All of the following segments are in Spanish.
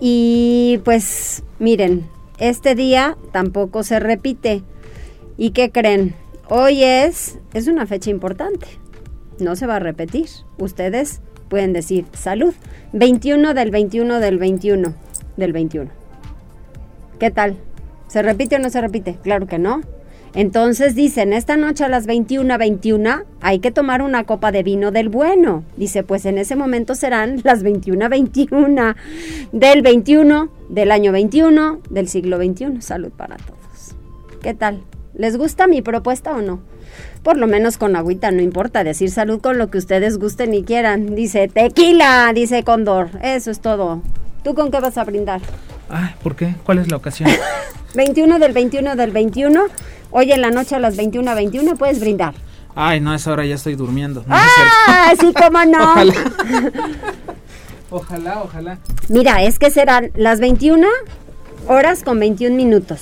y pues miren, este día tampoco se repite. ¿Y qué creen? Hoy es, es una fecha importante, no se va a repetir. Ustedes pueden decir salud. 21 del 21 del 21 del 21. ¿Qué tal? ¿Se repite o no se repite? Claro que no. Entonces dicen, esta noche a las 21.21 hay que tomar una copa de vino del bueno. Dice, pues en ese momento serán las 21.21 del 21, del año 21, del siglo 21. Salud para todos. ¿Qué tal? ¿Les gusta mi propuesta o no? Por lo menos con agüita, no importa decir salud con lo que ustedes gusten y quieran. Dice tequila, dice Condor. Eso es todo. ¿Tú con qué vas a brindar? Ay, ¿por qué? ¿Cuál es la ocasión? 21 del 21 del 21 Hoy en la noche a las 21.21 puedes brindar. Ay, no, a esa hora ya estoy durmiendo. ah, sí, cómo no. Ojalá. ojalá, ojalá. Mira, es que serán las 21 horas con 21 minutos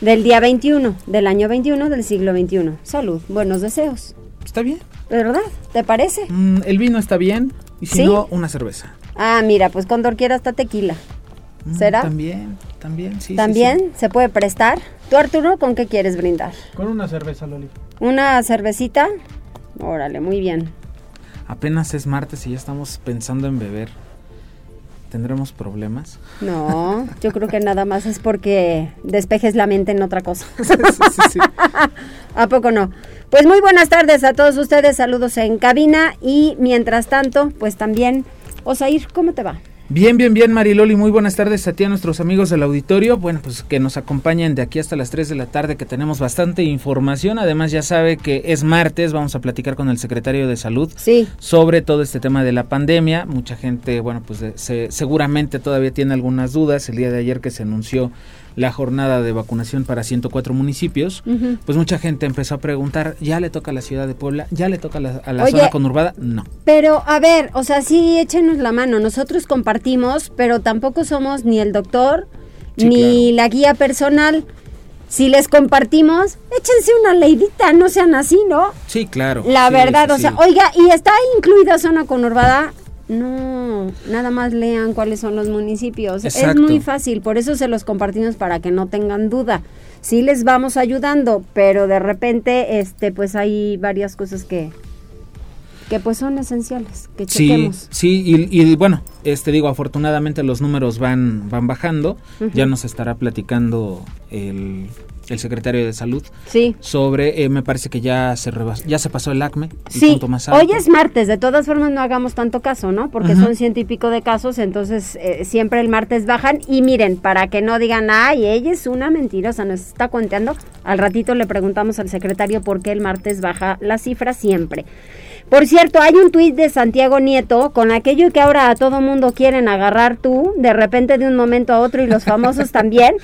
del día 21, del año 21 del siglo 21. Salud, buenos deseos. Está bien. ¿Verdad? ¿Te parece? Mm, el vino está bien y si no, una cerveza. Ah, mira, pues con quiera hasta tequila. Mm, ¿Será? también, también, sí. ¿También se puede prestar? ¿Tú, Arturo, con qué quieres brindar? Con una cerveza, Loli. ¿Una cervecita? Órale, muy bien. Apenas es martes y ya estamos pensando en beber. ¿Tendremos problemas? No, yo creo que nada más es porque despejes la mente en otra cosa. ¿A poco no? Pues muy buenas tardes a todos ustedes, saludos en cabina y mientras tanto, pues también, Osair, ¿cómo te va? Bien, bien, bien, Mariloli. Muy buenas tardes a ti, a nuestros amigos del auditorio. Bueno, pues que nos acompañen de aquí hasta las 3 de la tarde, que tenemos bastante información. Además, ya sabe que es martes, vamos a platicar con el secretario de Salud sí. sobre todo este tema de la pandemia. Mucha gente, bueno, pues seguramente todavía tiene algunas dudas. El día de ayer que se anunció la jornada de vacunación para 104 municipios, pues mucha gente empezó a preguntar, ¿ya le toca a la ciudad de Puebla? ¿Ya le toca a la, a la zona conurbada? No. Pero, a ver, o sea, sí, échenos la mano. Nosotros compartimos, pero tampoco somos ni el doctor, ni la guía personal. Si les compartimos, échense una leidita, no sean así, ¿no? Sí, claro. La verdad, o sea, oiga, ¿y está incluida zona conurbada? No, nada más lean cuáles son los municipios. Es muy fácil, por eso se los compartimos para que no tengan duda. Sí les vamos ayudando, pero de repente este pues hay varias cosas que que pues son esenciales, que chequemos. Sí, sí, y, bueno, este digo, afortunadamente los números van van bajando. Ya nos estará platicando el el secretario de salud sí. sobre eh, me parece que ya se ya se pasó el acme sí hoy es martes de todas formas no hagamos tanto caso no porque son ciento y pico de casos entonces eh, siempre el martes bajan. Y miren para que no digan ay ella es una mentirosa nos está cuenteando. Al ratito le preguntamos al secretario por qué el martes baja la cifra siempre. Por cierto, hay un tuit de Santiago Nieto con aquello que ahora a todo mundo quieren agarrar tú, de repente de un momento a otro y los famosos también.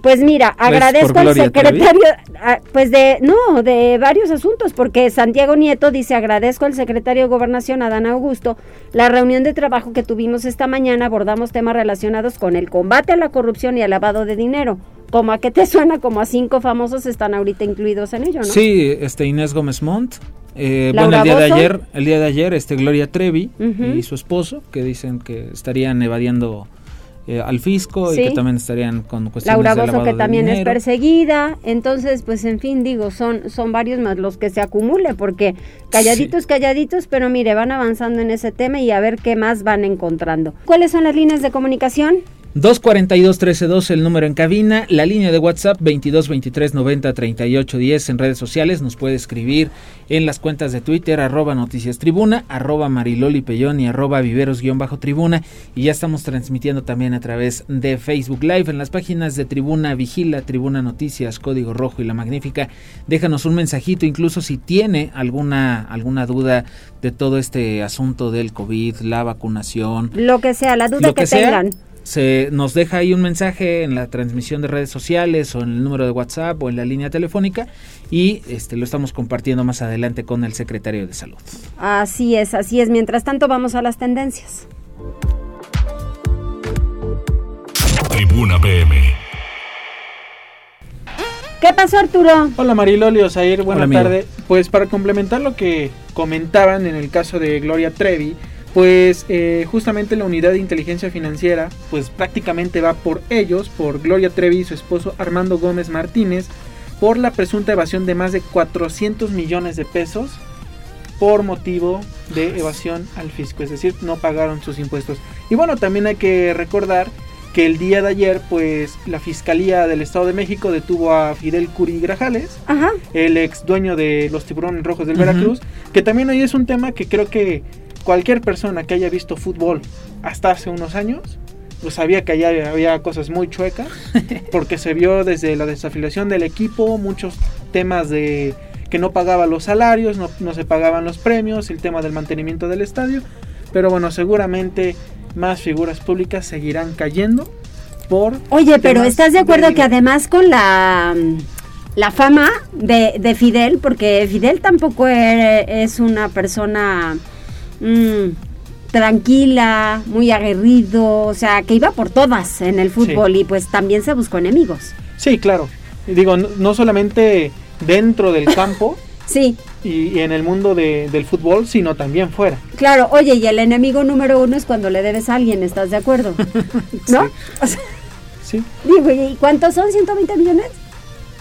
Pues mira, agradezco al secretario, ah, pues de, no, de varios asuntos, porque Santiago Nieto dice, agradezco al secretario de Gobernación, Adán Augusto, la reunión de trabajo que tuvimos esta mañana, abordamos temas relacionados con el combate a la corrupción y al lavado de dinero. ¿Cómo a qué te suena? Como a cinco famosos están ahorita incluidos en ello, ¿no? Sí, este Inés Gómez Montt, eh, bueno, el día de ayer, el día de ayer, este Gloria Trevi y su esposo, que dicen que estarían evadiendo eh, al fisco y que también estarían con cuestiones Laura Bozo, que también es perseguida. Entonces, pues en fin, digo, son, son varios más los que se acumule, porque calladitos, calladitos, pero mire, van avanzando en ese tema y a ver qué más van encontrando. ¿Cuáles son las líneas de comunicación? 242-1312 el número en cabina, la línea de WhatsApp 22 23 90 38 10 en redes sociales, nos puede escribir en las cuentas de Twitter arroba noticias tribuna, arroba mariloli pellón y arroba viveros guion bajo tribuna y ya estamos transmitiendo también a través de Facebook Live en las páginas de Tribuna Vigila, Tribuna Noticias, Código Rojo y La Magnífica, déjanos un mensajito incluso si tiene alguna, alguna duda de todo este asunto del COVID, la vacunación. Lo que sea, la duda que, tengan se nos deja ahí un mensaje en la transmisión de redes sociales o en el número de WhatsApp o en la línea telefónica y este lo estamos compartiendo más adelante con el secretario de salud. Así es, así es. Mientras tanto vamos a las tendencias. Tribuna PM. ¿Qué pasó Arturo? Hola Mariloli Osair, buenas tardes. Pues para complementar lo que comentaban en el caso de Gloria Trevi, pues eh, justamente la unidad de inteligencia financiera, pues prácticamente va por ellos, por Gloria Trevi y su esposo Armando Gómez Martínez, por la presunta evasión de más de 400 millones de pesos por motivo de evasión al fisco, es decir, no pagaron sus impuestos. Y bueno, también hay que recordar que el día de ayer, pues la Fiscalía del Estado de México detuvo a Fidel Curi Grajales, Ajá. el ex dueño de los tiburones rojos del. Veracruz, que también ahí es un tema que creo que cualquier persona que haya visto fútbol hasta hace unos años, pues sabía que allá había cosas muy chuecas, porque se vio desde la desafiliación del equipo, muchos temas de que no pagaba los salarios, no, no se pagaban los premios, el tema del mantenimiento del estadio, pero bueno, seguramente más figuras públicas seguirán cayendo por... Oye, pero ¿estás de acuerdo que además con la, la fama de, de Fidel, porque Fidel tampoco e- es una persona mm, tranquila, muy aguerrido, o sea, que iba por todas en el fútbol y pues también se buscó enemigos. Sí, claro. Digo, no, no solamente dentro del campo Sí, y, y en el mundo de- del fútbol, sino también fuera. claro, oye, y el enemigo número uno es cuando le debes a alguien, ¿estás de acuerdo? ¿No? Sí, digo, ¿y cuántos son? ¿120 millones?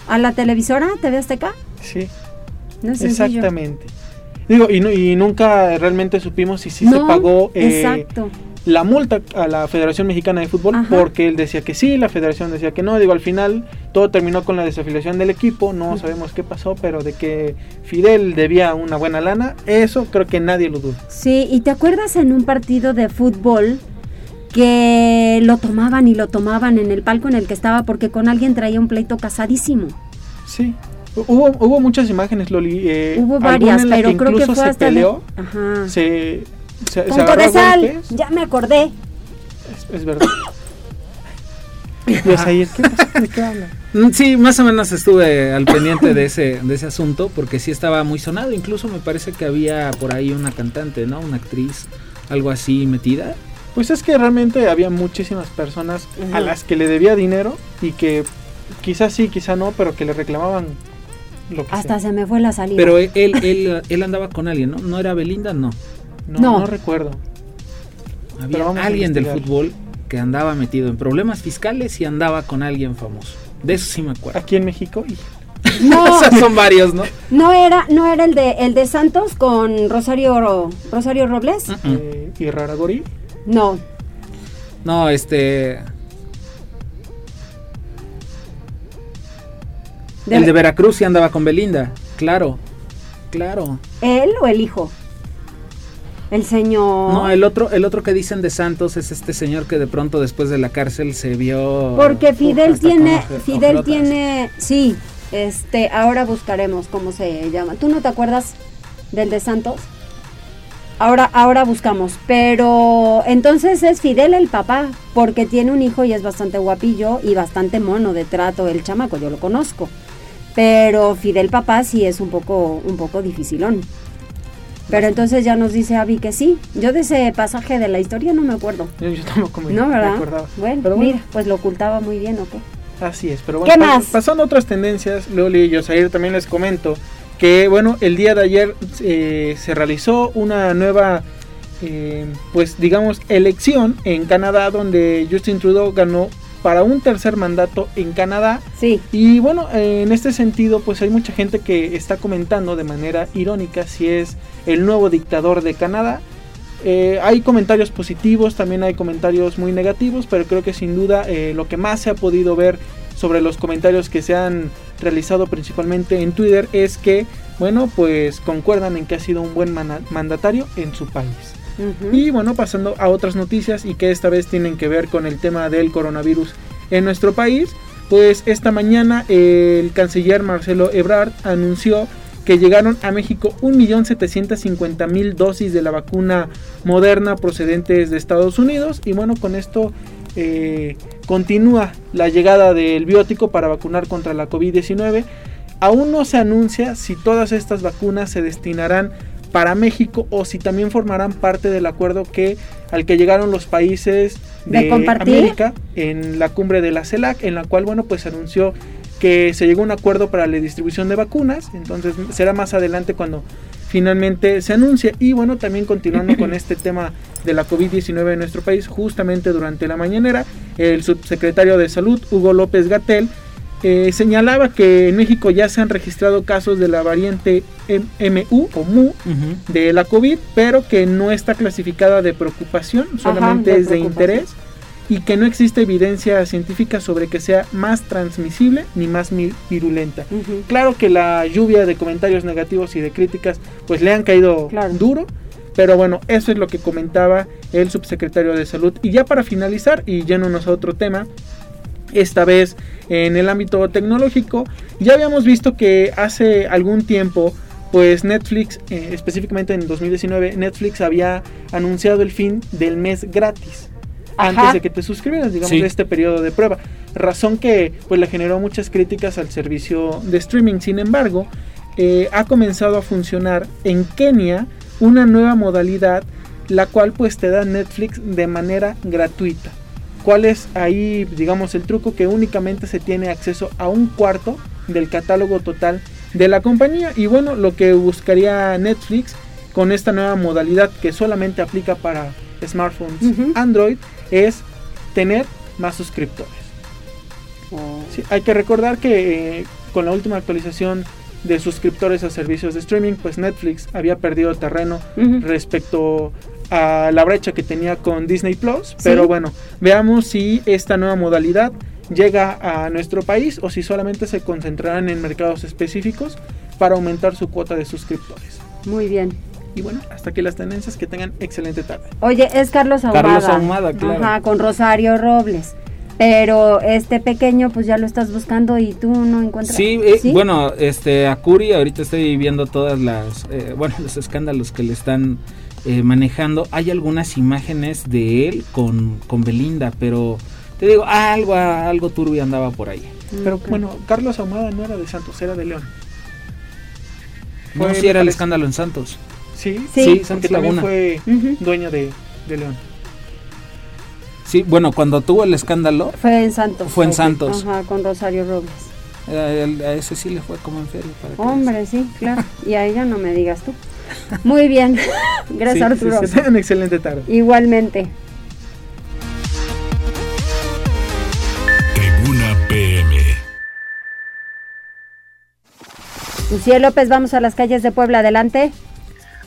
¿A la televisora, TV Azteca? sí, No es sencillo. Digo, y, y nunca realmente supimos si sí se pagó eh, exacto. la multa a la Federación Mexicana de Fútbol, Ajá. porque él decía que sí, la Federación decía que no. Digo, al final todo terminó con la desafiliación del equipo, no sabemos qué pasó, pero de que Fidel debía una buena lana, eso creo que nadie lo duda. Sí, y te acuerdas en un partido de fútbol que lo tomaban y lo tomaban en el palco en el que estaba porque con alguien traía un pleito casadísimo. Sí. Hubo, hubo muchas imágenes, Loli. eh, Hubo alguna varias, en la pero que creo que incluso fue se hasta peleó, Ajá. se, se, se Con Codesal, golpes. ya me acordé. Es, es verdad. Ahí, ¿qué pasó? ¿De qué habla? Mm, Sí, más o menos estuve al pendiente de ese, de ese asunto porque sí estaba muy sonado. Incluso me parece que había por ahí una cantante, ¿no? Una actriz, algo así metida. Pues es que realmente había muchísimas personas a las que le debía dinero y que quizás sí, quizás no, pero que le reclamaban lo que Hasta sea. se me fue la salida. Pero él, él, él, él andaba con alguien, ¿no? ¿No era Belinda? No. No, No. no recuerdo. Había alguien del fútbol que andaba metido en problemas fiscales y andaba con alguien famoso. De eso sí me acuerdo. Aquí en México y no, O sea, son varios, ¿no? no era, no era el de el de Santos con Rosario Rosario Robles. Mm. eh, y Raragori. No, No, este. De- El de Veracruz sí andaba con Belinda. Claro, claro. él o el hijo. El señor. No, el otro, el otro que dicen de Santos es este señor que de pronto después de la cárcel se vio. Porque Fidel tiene, Fidel tiene, sí, este, ahora buscaremos cómo se llama. ¿Tú no te acuerdas del de Santos? Ahora, ahora buscamos, pero entonces es Fidel el papá, porque tiene un hijo y es bastante guapillo y bastante mono de trato el chamaco, yo lo conozco. Pero Fidel papá sí es un poco, un poco dificilón. Pero entonces ya nos dice Avi que sí. Yo de ese pasaje de la historia no me acuerdo. Yo, yo tampoco me, No, me ¿verdad? acordaba. Bueno, Pero bueno. mira, pues lo ocultaba muy bien, ¿o qué? Así es, pero bueno, ¿Qué más? pasando a otras tendencias, Loli y Yosair también les comento que bueno, el día de ayer eh, se realizó una nueva, eh, pues digamos, elección en Canadá donde Justin Trudeau ganó para un tercer mandato en Canadá Sí. y bueno, en este sentido, pues hay mucha gente que está comentando de manera irónica si es el nuevo dictador de Canadá. Eh, hay comentarios positivos, también hay comentarios muy negativos, pero creo que sin duda eh, lo que más se ha podido ver sobre los comentarios que se han realizado principalmente en Twitter es que, bueno, pues concuerdan en que ha sido un buen mandatario en su país. Y bueno, pasando a otras noticias y que esta vez tienen que ver con el tema del coronavirus en nuestro país, pues esta mañana el canciller Marcelo Ebrard anunció que llegaron a México 1.750.000 dosis de la vacuna moderna procedentes de Estados Unidos y bueno, con esto eh, continúa la llegada del biótico para vacunar contra la COVID-19. Aún no se anuncia si todas estas vacunas se destinarán para México o si también formarán parte del acuerdo que al que llegaron los países de, América en la cumbre de la CELAC, en la cual bueno pues anunció que se llegó a un acuerdo para la distribución de vacunas, entonces será más adelante cuando finalmente se anuncie. Y bueno también continuando con este tema de la COVID-19 en nuestro país, justamente durante la mañanera, el subsecretario de Salud, Hugo López Gatel, eh, señalaba que en México ya se han registrado casos de la variante MU o MU de la COVID, pero que no está clasificada de preocupación, solamente es de interés y que no existe evidencia científica sobre que sea más transmisible ni más virulenta. Claro que la lluvia de comentarios negativos y de críticas pues le han caído duro, pero bueno, eso es lo que comentaba el subsecretario de salud. Y ya para finalizar, y yéndonos a otro tema, esta vez en el ámbito tecnológico. Ya habíamos visto que hace algún tiempo, pues Netflix, eh, específicamente en 2019, Netflix había anunciado el fin del mes gratis. Antes de que te suscribieras, digamos, de este periodo de prueba. Razón que pues le generó muchas críticas al servicio de streaming. Sin embargo, eh, ha comenzado a funcionar en Kenia una nueva modalidad, la cual pues te da Netflix de manera gratuita. ¿Cuál es ahí, digamos, el truco? Que únicamente se tiene acceso a un cuarto del catálogo total de la compañía. Y bueno, lo que buscaría Netflix con esta nueva modalidad que solamente aplica para smartphones Android es tener más suscriptores. Oh. hay que recordar que eh, con la última actualización de suscriptores a servicios de streaming, pues Netflix había perdido terreno respecto a la brecha que tenía con Disney Plus. Pero bueno, veamos si esta nueva modalidad llega a nuestro país o si solamente se concentrarán en mercados específicos para aumentar su cuota de suscriptores. Muy bien. Y bueno, hasta aquí las tendencias, que tengan excelente tarde. Oye, es Carlos Ahumada. Carlos Ahumada, claro. Ajá, con Rosario Robles. Pero este pequeño, pues ya lo estás buscando y tú no encuentras. Sí, eh, bueno, este, a Curi ahorita estoy viendo todas las, eh, bueno, los escándalos que le están eh, manejando. Hay algunas imágenes de él con, con Belinda, pero te digo, algo, algo turbio andaba por ahí. Pero bueno, Carlos Ahumada no era de Santos, era de León. No, si era el escándalo en Santos. Sí, sí, Santos también fue dueño de, León. Sí, bueno, cuando tuvo el escándalo. Fue en Santos. Fue en Santos. Ajá, con Rosario Robles. a ese sí le fue como en feria. Hombre, sí, claro. Y a ella no me digas tú. Muy bien. Gracias, Arturo. Sí, una excelente tarde. Igualmente. Tribuna PM. Lucía López, vamos a las calles de Puebla. Adelante.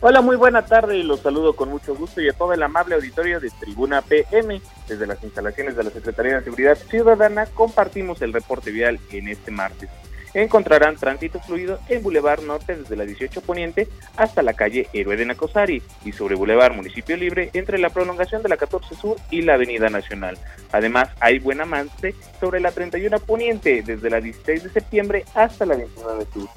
Hola, muy buena tarde y los saludo con mucho gusto y a todo el amable auditorio de Tribuna PM. Desde las instalaciones de la Secretaría de Seguridad Ciudadana compartimos el reporte vial en este martes encontrarán tránsito fluido en Boulevard Norte desde la 18 Poniente hasta la calle Héroe de Nacosari y sobre Boulevard Municipio Libre entre la prolongación de la 14 Sur y la Avenida Nacional. Además, hay buen avance sobre la 31 Poniente desde la 16 de septiembre hasta la 29 Sur.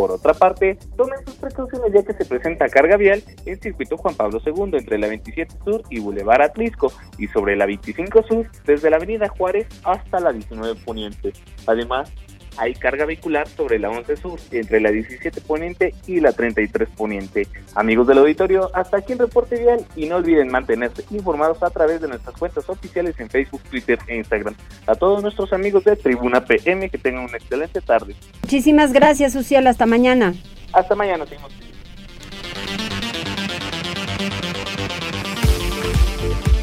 Por otra parte, tomen sus precauciones ya que se presenta carga vial en circuito Juan Pablo II entre la 27 Sur y Boulevard Atlisco y sobre la 25 Sur desde la Avenida Juárez hasta la 19 Poniente. Además, hay carga vehicular sobre la 11 Sur, entre la 17 Poniente y la 33 Poniente. Amigos del auditorio, hasta aquí el reporte vial y no olviden mantenerse informados a través de nuestras cuentas oficiales en Facebook, Twitter e Instagram. A todos nuestros amigos de Tribuna PM, que tengan una excelente tarde. Muchísimas gracias, Uciel. Hasta mañana. Hasta mañana, seguimos.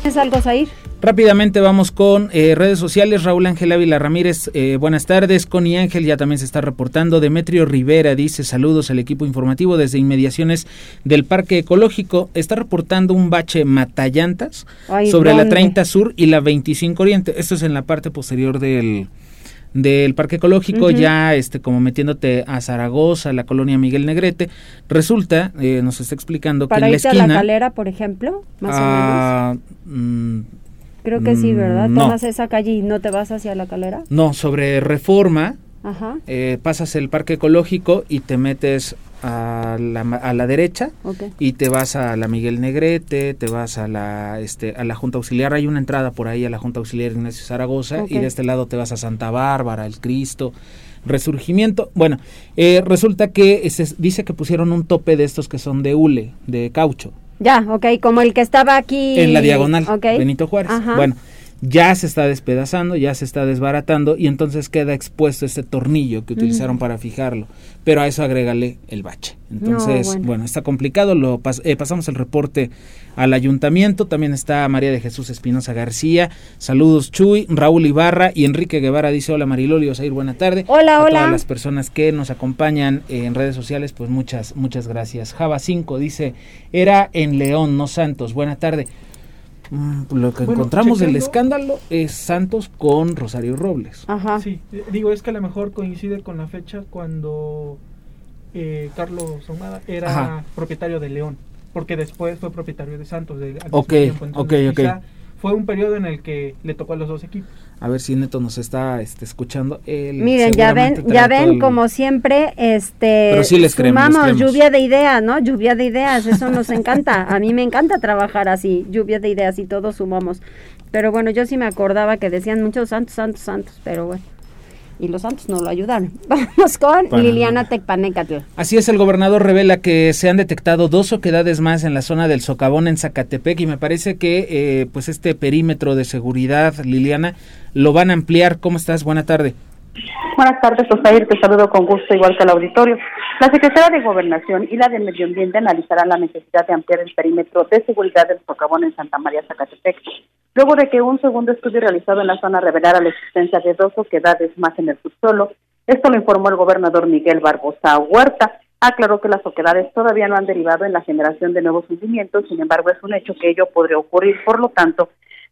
¿Tienes algo, Zair? Rápidamente vamos con eh, redes sociales. Raúl Ángel Ávila Ramírez, eh, buenas tardes. Connie Ángel ya también se está reportando. Demetrio Rivera dice saludos al equipo informativo desde inmediaciones del Parque Ecológico. Está reportando un bache matallantas sobre la 30 Sur y la 25 Oriente. Esto es en la parte posterior del, del Parque Ecológico, ya este como metiéndote a Zaragoza, la colonia Miguel Negrete, resulta, eh, nos está explicando que en la esquina... a la calera, por ejemplo, más o ah, menos. Mm, Creo que sí, ¿verdad? Mm, Tomas esa calle y no te vas hacia la calera. No, sobre Reforma, Ajá. Eh, pasas el parque ecológico y te metes a la, a la derecha y te vas a la Miguel Negrete, te vas a la este a la Junta Auxiliar, hay una entrada por ahí a la Junta Auxiliar Ignacio Zaragoza y de este lado te vas a Santa Bárbara, el Cristo, Resurgimiento. Bueno, eh, resulta que se dice que pusieron un tope de estos que son de hule, de caucho. Ya, ok, como el que estaba aquí. En la diagonal, Benito Juárez. Bueno, ya se está despedazando, ya se está desbaratando y entonces queda expuesto ese tornillo que utilizaron para fijarlo. Pero a eso agrégale el bache. Entonces, bueno. está complicado. Lo eh, pasamos el reporte al ayuntamiento. También está María de Jesús Espinosa García. Saludos Chuy, Raúl Ibarra y Enrique Guevara dice hola Mariloli, ir buena tarde. Hola, a hola. Todas las personas que nos acompañan en redes sociales, pues muchas, muchas gracias. Java 5 dice, era en León, no Santos. Buena tarde. Mm, lo que encontramos del escándalo es Santos con Rosario Robles. Ajá. Sí, eh, digo, es que a lo mejor coincide con la fecha cuando eh, Carlos Ahumada era propietario de León, porque después fue propietario de Santos. De, ok, ok, ok fue un periodo en el que le tocó a los dos equipos. A ver si Neto nos está este, escuchando. Miren, ya ven, ya ven, como siempre, este, Pero sí les sumamos lluvia de ideas, ¿no? Lluvia de ideas, eso nos encanta. A mí me encanta trabajar así, lluvia de ideas y todos sumamos. Pero bueno, yo sí me acordaba que decían muchos santos, santos, santos, pero bueno y los Santos no lo ayudaron. Vamos con Liliana Tecpanecatl. Así es, el gobernador revela que se han detectado dos oquedades más en la zona del socavón en Zacatepec y me parece que eh, pues este perímetro de seguridad, Liliana, lo van a ampliar. ¿Cómo estás? Buena tarde. Buenas tardes, Osair, te saludo con gusto igual que al auditorio. La Secretaría de Gobernación y la de Medio Ambiente analizarán la necesidad de ampliar el perímetro de seguridad del socavón en Santa María Zacatepec luego de que un segundo estudio realizado en la zona revelara la existencia de dos oquedades más en el subsuelo. Esto lo informó el gobernador Miguel Barbosa Huerta. Aclaró que las oquedades todavía no han derivado en la generación de nuevos hundimientos, sin embargo es un hecho que ello podría ocurrir, por lo tanto,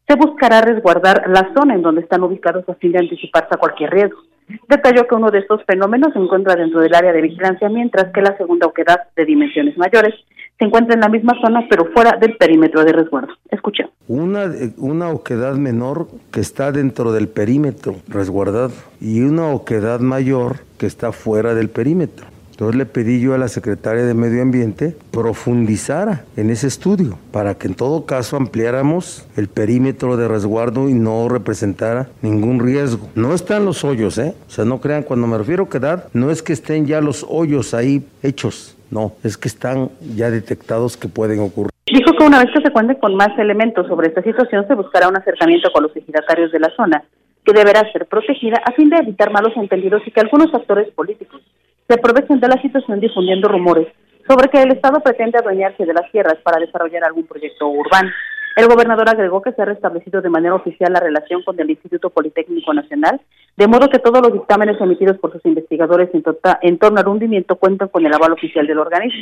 se buscará resguardar la zona en donde están ubicados a fin de anticiparse a cualquier riesgo. Detalló que uno de estos fenómenos se encuentra dentro del área de vigilancia, mientras que la segunda oquedad de dimensiones mayores se encuentra en la misma zona, pero fuera del perímetro de resguardo. Escuchen. Una, una oquedad menor que está dentro del perímetro resguardado y una oquedad mayor que está fuera del perímetro. Entonces le pedí yo a la secretaria de Medio Ambiente profundizara en ese estudio para que en todo caso ampliáramos el perímetro de resguardo y no representara ningún riesgo. No están los hoyos, ¿eh? O sea, no crean, cuando me refiero a quedar, no es que estén ya los hoyos ahí hechos, no, es que están ya detectados que pueden ocurrir. Dijo que una vez que se cuente con más elementos sobre esta situación, se buscará un acercamiento con los ejidatarios de la zona, que deberá ser protegida a fin de evitar malos entendidos y que algunos actores políticos se aprovechen de la situación difundiendo rumores sobre que el Estado pretende adueñarse de las tierras para desarrollar algún proyecto urbano. El gobernador agregó que se ha restablecido de manera oficial la relación con el Instituto Politécnico Nacional, de modo que todos los dictámenes emitidos por sus investigadores en, tota-, en torno al hundimiento cuentan con el aval oficial del organismo.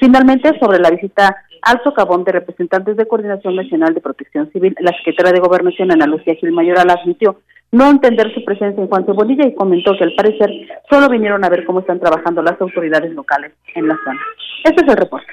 Finalmente, sobre la visita al socavón de representantes de Coordinación Nacional de Protección Civil, la secretaria de Gobernación, Ana Lucía Gil Mayoral, admitió no entender su presencia en Juan Cebolilla y comentó que al parecer solo vinieron a ver cómo están trabajando las autoridades locales en la zona. Este es el reporte.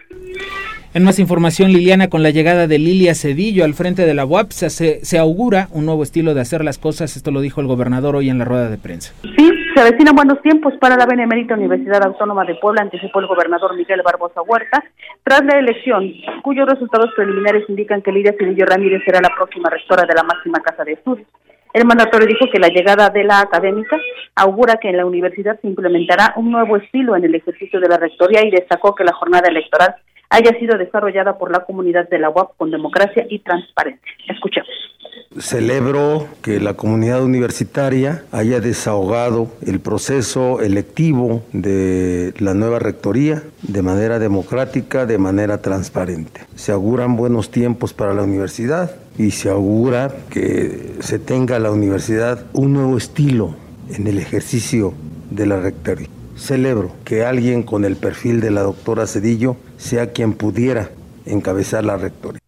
En más información, Liliana, con la llegada de Lilia Cedillo al frente de la UAP, se, se augura un nuevo estilo de hacer las cosas. Esto lo dijo el gobernador hoy en la rueda de prensa. Sí, se avecinan buenos tiempos para la Benemérita Universidad Autónoma de Puebla, anticipó el gobernador Miguel Barbosa Huerta, tras la elección, cuyos resultados preliminares indican que Lilia Cedillo Ramírez será la próxima rectora de la máxima casa de estudios. El mandatorio dijo que la llegada de la académica augura que en la universidad se implementará un nuevo estilo en el ejercicio de la rectoría y destacó que la jornada electoral haya sido desarrollada por la comunidad de la UAP con democracia y transparencia. Escuchemos. Celebro que la comunidad universitaria haya desahogado el proceso electivo de la nueva rectoría de manera democrática, de manera transparente. Se auguran buenos tiempos para la universidad y se augura que se tenga la universidad un nuevo estilo en el ejercicio de la rectoría. Celebro que alguien con el perfil de la doctora Cedillo sea quien pudiera encabezar la rectoría.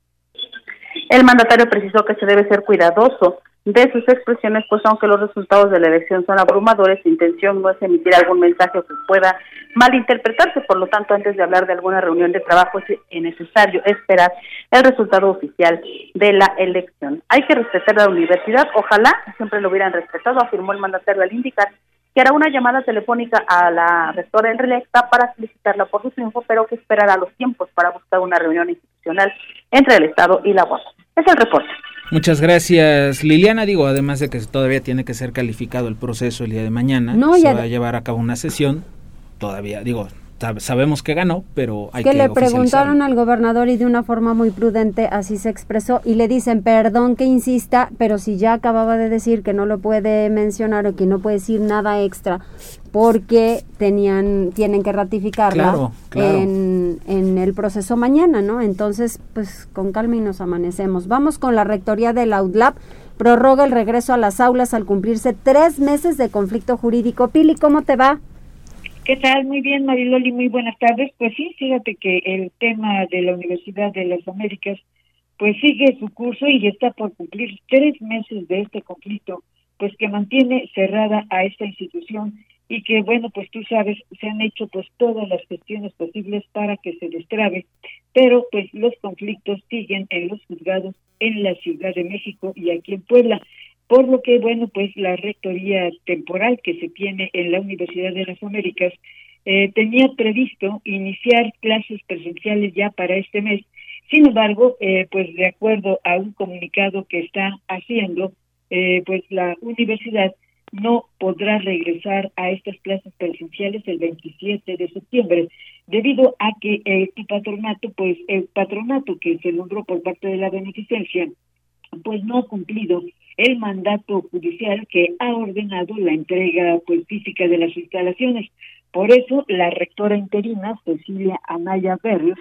El mandatario precisó que se debe ser cuidadoso de sus expresiones, pues aunque los resultados de la elección son abrumadores, su intención no es emitir algún mensaje que pueda malinterpretarse. Por lo tanto, antes de hablar de alguna reunión de trabajo, es necesario esperar el resultado oficial de la elección. Hay que respetar la universidad, ojalá siempre lo hubieran respetado, afirmó el mandatario al indicar que hará una llamada telefónica a la rectora reelecta para felicitarla por su triunfo, pero que esperará los tiempos para buscar una reunión institucional entre el Estado y la UAP. Es el reporte. Muchas gracias, Liliana. Digo, además de que todavía tiene que ser calificado el proceso el día de mañana, no, se va a llevar a cabo una sesión. Todavía, digo, sabemos que ganó, pero hay que... Que le preguntaron al gobernador y de una forma muy prudente así se expresó y le dicen, perdón que insista, pero si ya acababa de decir que no lo puede mencionar o que no puede decir nada extra porque tenían tienen que ratificarla En, en el proceso mañana, ¿no? Entonces, pues con calma y nos amanecemos. Vamos con la rectoría del Outlab prorroga el regreso a las aulas al cumplirse tres meses de conflicto jurídico. Pili, ¿cómo te va? ¿Qué tal? Muy bien, Mariloli, muy buenas tardes. Pues sí, fíjate que el tema de la Universidad de las Américas pues sigue su curso y está por cumplir tres meses de este conflicto, pues que mantiene cerrada a esta institución y que bueno, pues tú sabes, se han hecho pues todas las gestiones posibles para que se destrabe, pero pues los conflictos siguen en los juzgados en la Ciudad de México y aquí en Puebla por lo que, bueno, pues la rectoría temporal que se tiene en la Universidad de las Américas eh, tenía previsto iniciar clases presenciales ya para este mes. Sin embargo, eh, pues de acuerdo a un comunicado que está haciendo, eh, pues la universidad no podrá regresar a estas clases presenciales el 27 de septiembre, debido a que el patronato, pues el patronato que se nombró por parte de la beneficencia, pues no ha cumplido el mandato judicial que ha ordenado la entrega pues física de las instalaciones. Por eso la rectora interina Cecilia Anaya Berrios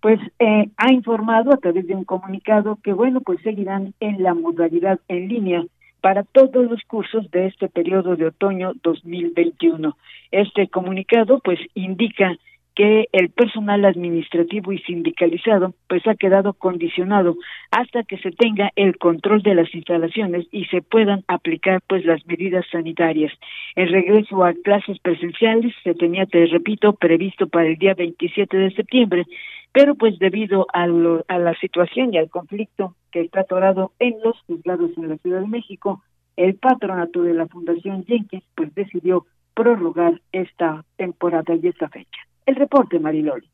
pues eh, ha informado a través de un comunicado que bueno pues seguirán en la modalidad en línea para todos los cursos de este periodo de otoño 2021. Este comunicado pues indica que el personal administrativo y sindicalizado pues ha quedado condicionado hasta que se tenga el control de las instalaciones y se puedan aplicar pues las medidas sanitarias. El regreso a clases presenciales se tenía, te repito, previsto para el día 27 de septiembre, pero pues debido a, a la situación y al conflicto que está atorado en los juzgados en la Ciudad de México, el patronato de la Fundación Jenkins pues decidió prorrogar esta temporada y esta fecha. El reporte, Mariloli.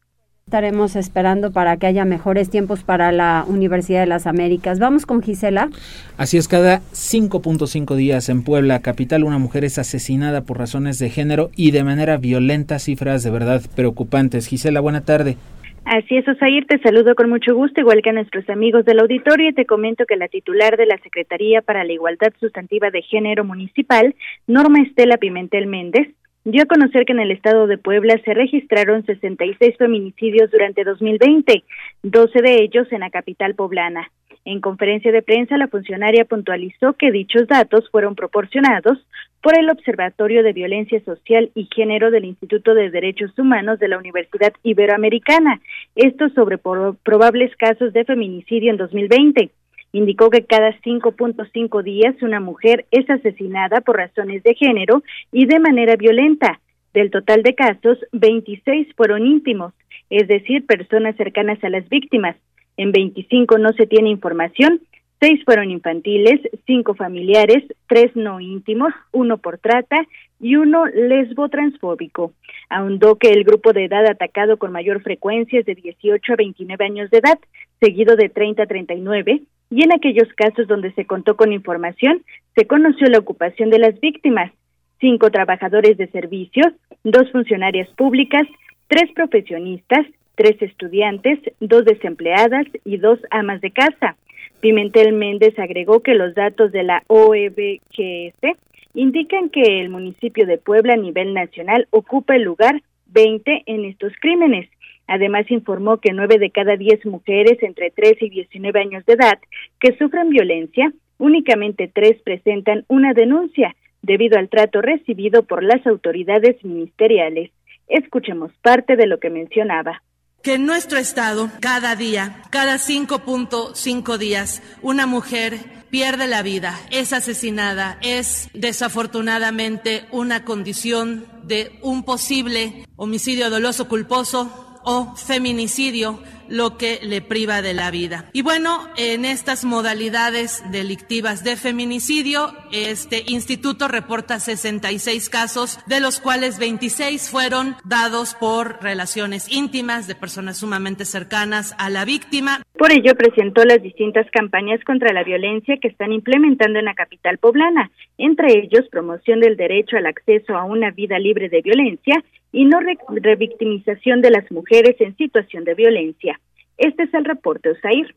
Estaremos esperando para que haya mejores tiempos para la Universidad de las Américas. Vamos con Gisela. Así es, cada 5.5 días en Puebla, capital, una mujer es asesinada por razones de género y de manera violenta, cifras de verdad preocupantes. Gisela, buena tarde. Así es, Osair, te saludo con mucho gusto, igual que a nuestros amigos del auditorio, y te comento que la titular de la Secretaría para la Igualdad Sustantiva de Género Municipal, Norma Estela Pimentel Méndez, dio a conocer que en el estado de Puebla se registraron 66 feminicidios durante 2020, 12 de ellos en la capital poblana. En conferencia de prensa, la funcionaria puntualizó que dichos datos fueron proporcionados por el Observatorio de Violencia Social y Género del Instituto de Derechos Humanos de la Universidad Iberoamericana, esto sobre probables casos de feminicidio en 2020 indicó que cada 5.5 días una mujer es asesinada por razones de género y de manera violenta. Del total de casos, 26 fueron íntimos, es decir, personas cercanas a las víctimas. En 25 no se tiene información, 6 fueron infantiles, 5 familiares, 3 no íntimos, 1 por trata y 1 lesbo transfóbico. Ahondó que el grupo de edad atacado con mayor frecuencia es de 18 a 29 años de edad, seguido de 30 a 39, y en aquellos casos donde se contó con información, se conoció la ocupación de las víctimas, cinco trabajadores de servicios, dos funcionarias públicas, tres profesionistas, tres estudiantes, dos desempleadas y dos amas de casa. Pimentel Méndez agregó que los datos de la OEBGS indican que el municipio de Puebla a nivel nacional ocupa el lugar 20 en estos crímenes Además, informó que nueve de cada diez mujeres entre 13 y 19 años de edad que sufren violencia, únicamente tres presentan una denuncia debido al trato recibido por las autoridades ministeriales. Escuchemos parte de lo que mencionaba que en nuestro estado, cada día, cada 5.5 días, una mujer pierde la vida, es asesinada, es desafortunadamente una condición de un posible homicidio doloso culposo o feminicidio lo que le priva de la vida. Y bueno, en estas modalidades delictivas de feminicidio, este instituto reporta 66 casos, de los cuales 26 fueron dados por relaciones íntimas de personas sumamente cercanas a la víctima. Por ello presentó las distintas campañas contra la violencia que están implementando en la capital poblana, entre ellos promoción del derecho al acceso a una vida libre de violencia y no revictimización de las mujeres en situación de violencia. Este es el reporte, Osair.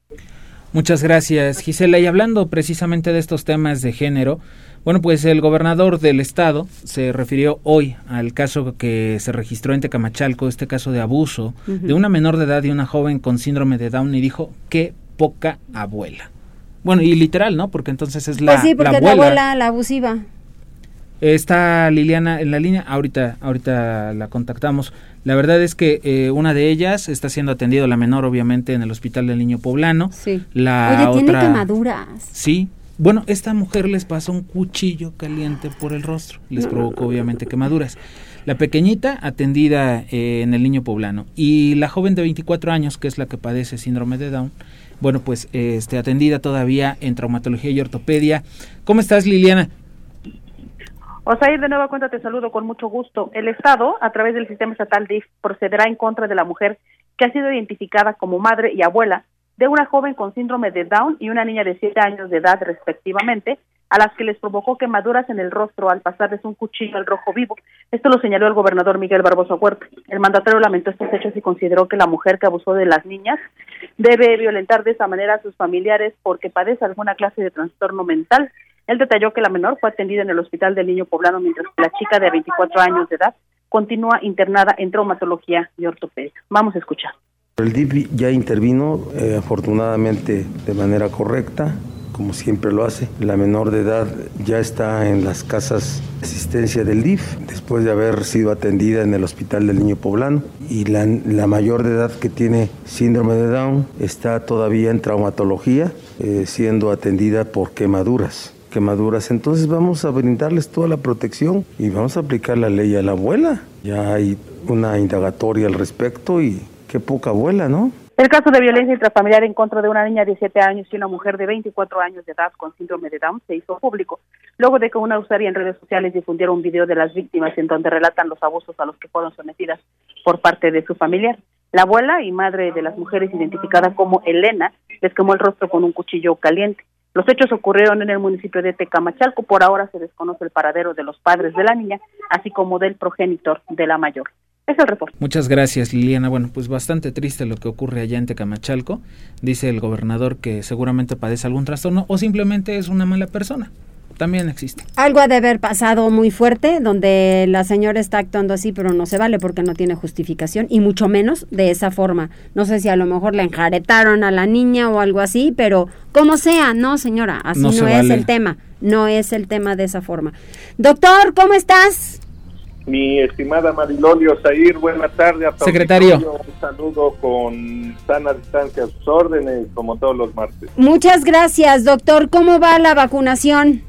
Muchas gracias, Gisela. Y hablando precisamente de estos temas de género, bueno, pues el gobernador del estado se refirió hoy al caso que se registró en Tecamachalco, este caso de abuso de una menor de edad y una joven con síndrome de Down y dijo, qué poca abuela. Bueno, y literal, ¿no? Porque entonces es la, pues sí, porque la abuela. la abuela, la abusiva. Está Liliana en la línea, ahorita, ahorita la contactamos. La verdad es que eh, una de ellas está siendo atendida, la menor obviamente, en el Hospital del Niño Poblano. Sí. La Oye, otra, tiene quemaduras. Sí. Bueno, esta mujer les pasó un cuchillo caliente por el rostro, les provocó obviamente quemaduras. La pequeñita atendida eh, en el Niño Poblano y la joven de 24 años, que es la que padece síndrome de Down, bueno, pues este, atendida todavía en traumatología y ortopedia. ¿Cómo estás, Liliana? Osair, de nueva cuenta te saludo con mucho gusto. El Estado, a través del sistema estatal DIF, procederá en contra de la mujer que ha sido identificada como madre y abuela de una joven con síndrome de Down y una niña de 7 años de edad respectivamente, a las que les provocó quemaduras en el rostro al pasarles un cuchillo al rojo vivo. Esto lo señaló el gobernador Miguel Barbosa Huerta. El mandatario lamentó estos hechos y consideró que la mujer que abusó de las niñas debe violentar de esa manera a sus familiares porque padece alguna clase de trastorno mental. Él detalló que la menor fue atendida en el Hospital del Niño Poblano mientras que la chica de 24 años de edad continúa internada en traumatología y ortopedia. Vamos a escuchar. El DIF ya intervino eh, afortunadamente de manera correcta, como siempre lo hace. La menor de edad ya está en las casas de asistencia del DIF después de haber sido atendida en el Hospital del Niño Poblano. Y la, la mayor de edad que tiene síndrome de Down está todavía en traumatología, eh, siendo atendida por quemaduras quemaduras. Entonces vamos a brindarles toda la protección y vamos a aplicar la ley a la abuela. Ya hay una indagatoria al respecto y qué poca abuela, ¿no? El caso de violencia intrafamiliar en contra de una niña de 7 años y una mujer de 24 años de edad con síndrome de Down se hizo público, luego de que una usuaria en redes sociales difundiera un video de las víctimas en donde relatan los abusos a los que fueron sometidas por parte de su familiar. La abuela y madre de las mujeres identificada como Elena les quemó el rostro con un cuchillo caliente. Los hechos ocurrieron en el municipio de Tecamachalco. Por ahora se desconoce el paradero de los padres de la niña, así como del progenitor de la mayor. Es el reporte. Muchas gracias, Liliana. Bueno, pues bastante triste lo que ocurre allá en Tecamachalco. Dice el gobernador que seguramente padece algún trastorno o simplemente es una mala persona. También existe. Algo ha de haber pasado muy fuerte, donde la señora está actuando así, pero no se vale porque no tiene justificación, y mucho menos de esa forma. No sé si a lo mejor le enjaretaron a la niña o algo así, pero como sea, no señora, así No no, se es vale. el tema, no es el tema de esa forma. Doctor, ¿cómo estás? Mi estimada Mariloli Osair, buenas tardes. a tu Secretario. Un saludo con sana distancia a sus órdenes, como todos los martes. Muchas gracias, doctor. ¿Cómo va la vacunación?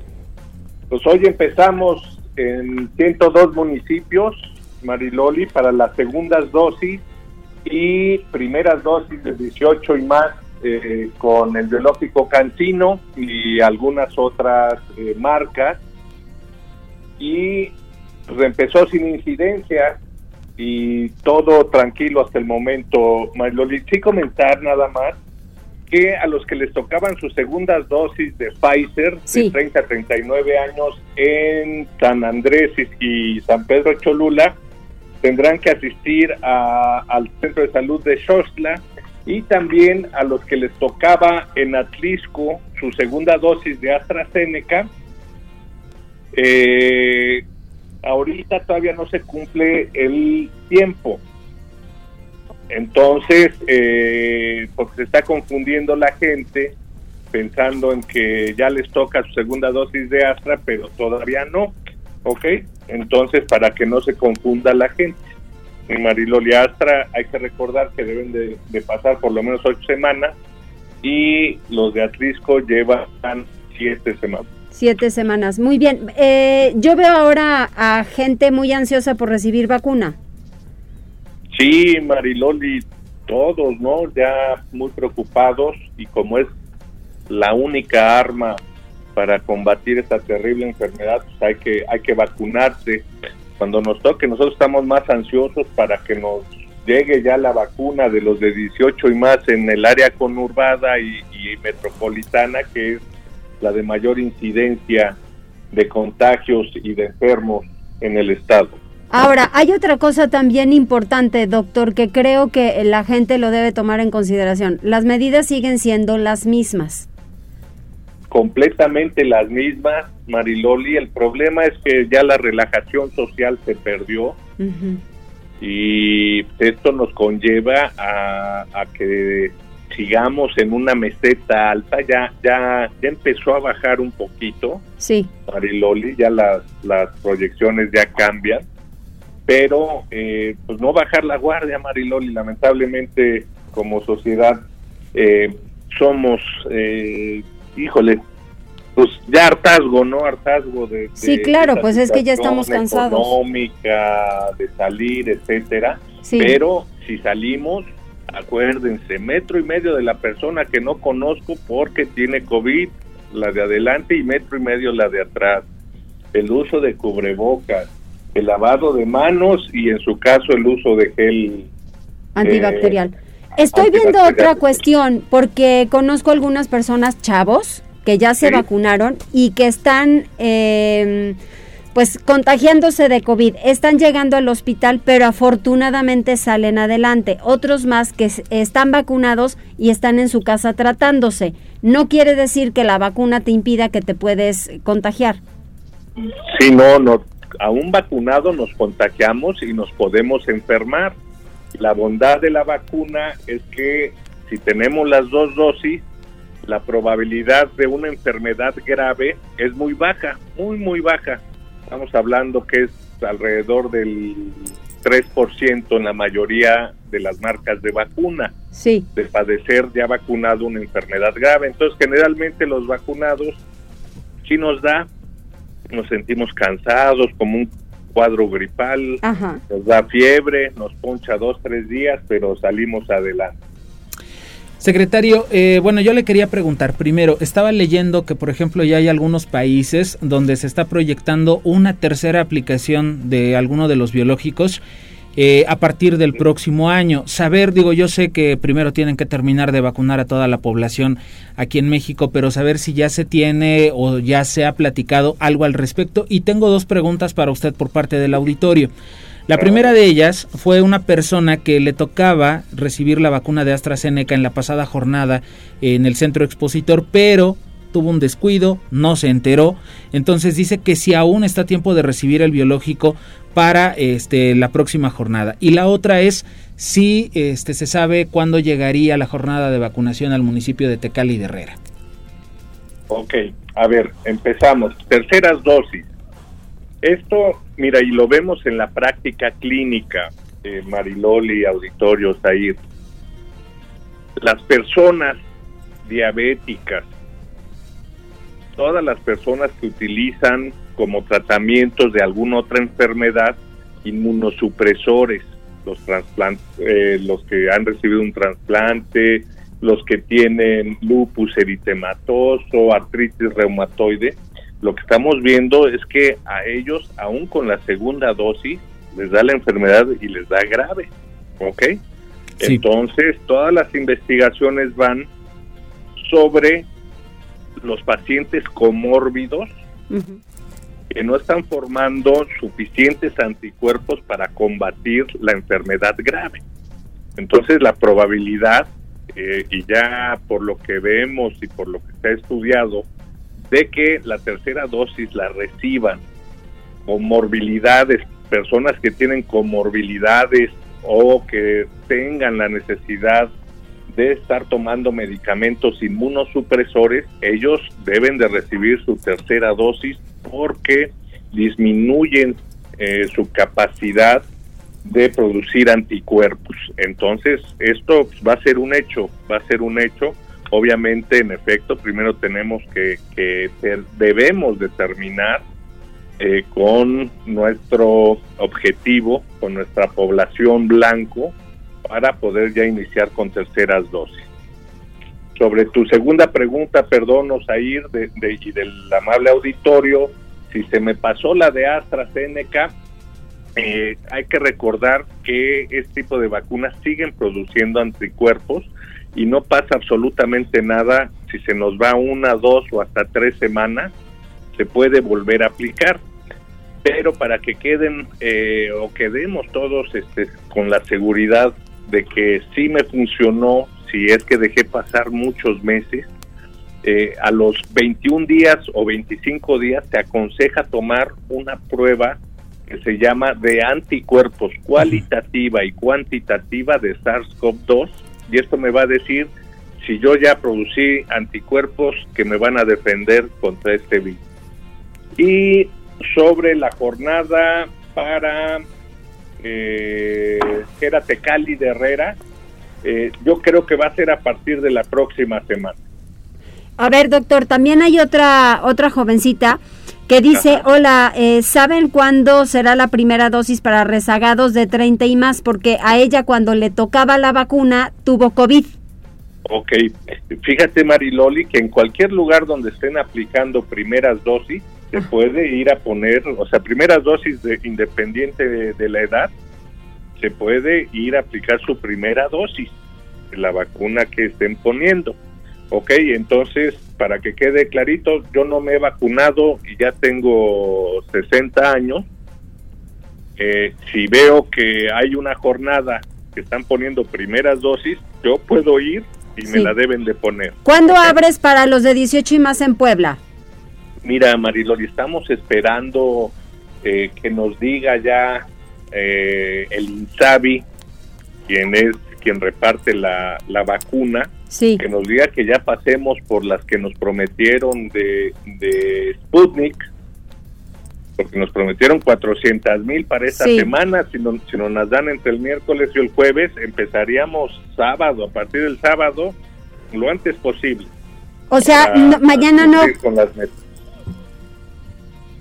Pues hoy empezamos en 102 municipios, Mariloli, para las segundas dosis y primeras dosis de 18 y más eh, con el biológico Cancino y algunas otras eh, marcas. Y pues, empezó sin incidencia y todo tranquilo hasta el momento, Mariloli. Sí comentar nada más que a los que les tocaban sus segundas dosis de Pfizer Sí. de 30 a 39 años en San Andrés y y San Pedro Cholula tendrán que asistir a- al centro de salud de Xochla y también a los que les tocaba en Atlisco su segunda dosis de AstraZeneca. Eh, ahorita todavía no se cumple el tiempo. Entonces, eh, porque se está confundiendo la gente pensando en que ya les toca su segunda dosis de Astra, pero todavía no, ¿ok? Entonces, para que no se confunda la gente. En Mariloli Astra hay que recordar que deben de, de pasar por lo menos ocho semanas y los de Atlisco llevan siete semanas. Siete semanas. Muy bien. Eh, yo veo ahora a gente muy ansiosa por recibir vacuna. Sí, Mariloli, todos, ¿no? Ya muy preocupados y como es la única arma para combatir esta terrible enfermedad, pues hay que hay que vacunarse. Cuando nos toque, nosotros estamos más ansiosos para que nos llegue ya la vacuna de los de 18 y más en el área conurbada y, y metropolitana, que es la de mayor incidencia de contagios y de enfermos en el estado. Ahora, hay otra cosa también importante, doctor, que creo que la gente lo debe tomar en consideración. Las medidas siguen siendo las mismas. Completamente las mismas, Mariloli. El problema es que ya la relajación social se perdió y esto nos conlleva a, a que sigamos en una meseta alta, ya, ya, ya empezó a bajar un poquito. Sí. Mariloli, ya las, las proyecciones ya cambian, pero eh, pues no bajar la guardia, Mariloli, lamentablemente como sociedad eh, somos, eh, híjole, pues ya hartazgo, ¿no? Hartazgo de... sí, claro, pues es que ya estamos cansados. Económica, de salir, etcétera. Pero si salimos, acuérdense, metro y medio de la persona que no conozco porque tiene COVID, la de adelante y metro y medio la de atrás. El uso de cubrebocas, el lavado de manos y en su caso el uso de gel antibacterial. Estoy viendo otra cuestión porque conozco algunas personas chavos que ya se vacunaron y que están eh, pues contagiándose de COVID, están llegando al hospital, pero afortunadamente salen adelante. Otros más que están vacunados y están en su casa tratándose. No quiere decir que la vacuna te impida que te puedes contagiar. Sí, no, no. A un vacunado nos contagiamos y nos podemos enfermar. La bondad de la vacuna es que si tenemos las dos dosis, la probabilidad de una enfermedad grave es muy baja, muy, muy baja. Estamos hablando que es alrededor del 3% en la mayoría de las marcas de vacuna. Sí. De padecer ya vacunado una enfermedad grave. Entonces, generalmente los vacunados, si nos da, nos sentimos cansados, como un cuadro gripal, nos da fiebre, nos poncha dos, tres días, pero salimos adelante. Secretario, eh, bueno, yo le quería preguntar primero, estaba leyendo que por ejemplo ya hay algunos países donde se está proyectando una tercera aplicación de alguno de los biológicos eh, a partir del próximo año. Saber, digo, yo sé que primero tienen que terminar de vacunar a toda la población aquí en México, pero saber si ya se tiene o ya se ha platicado algo al respecto. Y tengo dos preguntas para usted por parte del auditorio. La primera de ellas fue una persona que le tocaba recibir la vacuna de AstraZeneca en la pasada jornada en el centro expositor, pero tuvo un descuido, no se enteró, entonces dice que si aún está tiempo de recibir el biológico para este la próxima jornada. Y la otra es si este se sabe cuándo llegaría la jornada de vacunación al municipio de Tecali de Herrera. Ok, a ver, empezamos. Terceras dosis. Esto, mira, y lo vemos en la práctica clínica, eh, Mariloli, Auditorio, Zahir. Las personas diabéticas, todas las personas que utilizan como tratamientos de alguna otra enfermedad inmunosupresores, los eh, los que han recibido un trasplante, los que tienen lupus eritematoso, artritis reumatoide, lo que estamos viendo es que a ellos, aún con la segunda dosis, les da la enfermedad y les da grave. ¿Ok? Entonces, todas las investigaciones van sobre los pacientes comórbidos que no están formando suficientes anticuerpos para combatir la enfermedad grave. Entonces, la probabilidad, eh, y ya por lo que vemos y por lo que se ha estudiado, de que la tercera dosis la reciban comorbilidades, personas que tienen comorbilidades o que tengan la necesidad de estar tomando medicamentos inmunosupresores, ellos deben de recibir su tercera dosis porque disminuyen eh, su capacidad de producir anticuerpos. Entonces, esto va a ser un hecho, va a ser un hecho obviamente, en efecto, primero tenemos que, debemos determinar eh, con nuestro objetivo, con nuestra población blanco, para poder ya iniciar con terceras dosis. Sobre tu segunda pregunta, perdón, Osair, de, de, y del amable auditorio, si se me pasó la de AstraZeneca, eh, hay que recordar que este tipo de vacunas siguen produciendo anticuerpos y no pasa absolutamente nada si se nos va una, dos o hasta tres semanas, se puede volver a aplicar. Pero para que queden eh, o quedemos todos este, con la seguridad de que sí me funcionó, si es que dejé pasar muchos meses, eh, a los 21 días o 25 días te aconseja tomar una prueba que se llama de anticuerpos cualitativa y cuantitativa de SARS-CoV-2 y esto me va a decir si yo ya producí anticuerpos que me van a defender contra este virus. Y sobre la jornada para eh, Tecali de Herrera, eh, yo creo que va a ser a partir de la próxima semana. A ver, doctor, también hay otra otra jovencita que dice, hola, eh, ¿saben cuándo será la primera dosis para rezagados de 30 y más? Porque a ella cuando le tocaba la vacuna tuvo COVID. Ok, fíjate Mariloli que en cualquier lugar donde estén aplicando primeras dosis, se puede ir a poner, o sea, primeras dosis de, independiente de, la edad, se puede ir a aplicar su primera dosis de la vacuna que estén poniendo. Ok, entonces, para que quede clarito, yo no me he vacunado y ya tengo 60 años. Eh, si veo que hay una jornada que están poniendo primeras dosis, yo puedo ir y me la deben de poner. ¿Cuándo abres para los de 18 y más en Puebla? Mira, Mariloli, estamos esperando eh, que nos diga ya eh, el INSABI, quien es quien reparte la, la vacuna, que nos diga que ya pasemos por las que nos prometieron de, de Sputnik, porque nos prometieron 400 mil para esta semana, si, no, si nos las dan entre el miércoles y el jueves, empezaríamos sábado, a partir del sábado, lo antes posible. O sea, mañana no.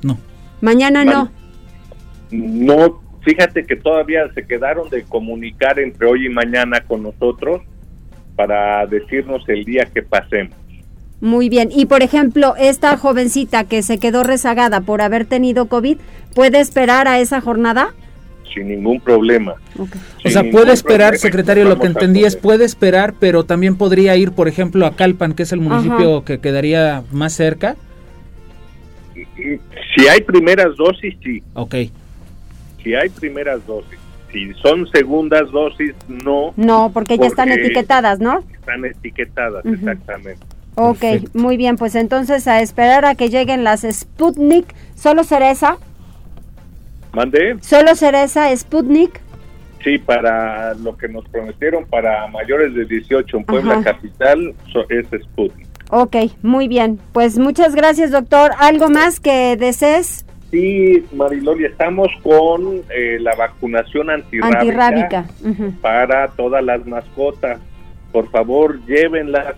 No. Mañana no. No, fíjate que todavía se quedaron de comunicar entre hoy y mañana con nosotros para decirnos el día que pasemos. Muy bien. Y por ejemplo, esta jovencita que se quedó rezagada por haber tenido COVID, ¿puede esperar a esa jornada? Sin ningún problema. o sea, puede esperar, secretario, lo que entendí es puede esperar, pero también podría ir, por ejemplo, a Calpan, que es el municipio que quedaría más cerca. Si hay primeras dosis, sí. Ok. Si hay primeras dosis si son segundas dosis, no. No, porque, ya están etiquetadas, ¿no? Están etiquetadas, exactamente. Ok, muy bien, pues entonces a esperar a que lleguen las Sputnik. ¿Solo cereza? ¿Mande? ¿Solo cereza Sputnik? Sí, para lo que nos prometieron para mayores de 18 en Puebla Capital es Sputnik. Ok, muy bien. Pues muchas gracias, doctor. ¿Algo más que desees? Sí, Mariloli, estamos con eh, la vacunación antirrábica, para todas las mascotas. Por favor, llévenlas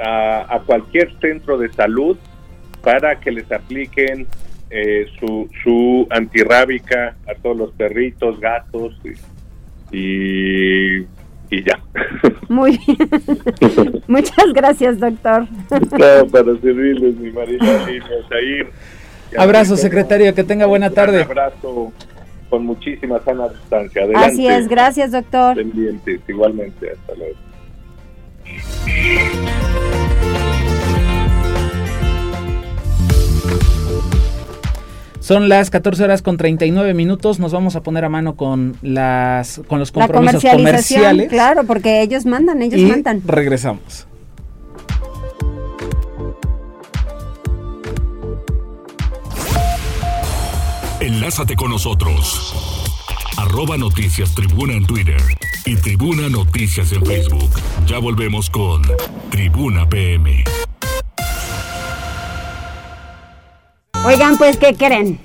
a, cualquier centro de salud para que les apliquen eh, su, su antirrábica a todos los perritos, gatos y, y, ya. Muy bien. Muchas gracias, doctor. Para servirles, mi Mariloli, mi Abrazo, secretario, que tenga buena tarde. Un abrazo con muchísima sana distancia. Así es, gracias, doctor. Pendientes, igualmente, hasta luego. Son las 14 horas con 39 minutos. Nos vamos a poner a mano con las con los compromisos comerciales. Claro, porque ellos mandan, ellos y mandan. Regresamos. Enlázate con nosotros. Arroba Noticias Tribuna en Twitter y Tribuna Noticias en Facebook. Ya volvemos con Tribuna PM. Oigan, pues, ¿qué creen?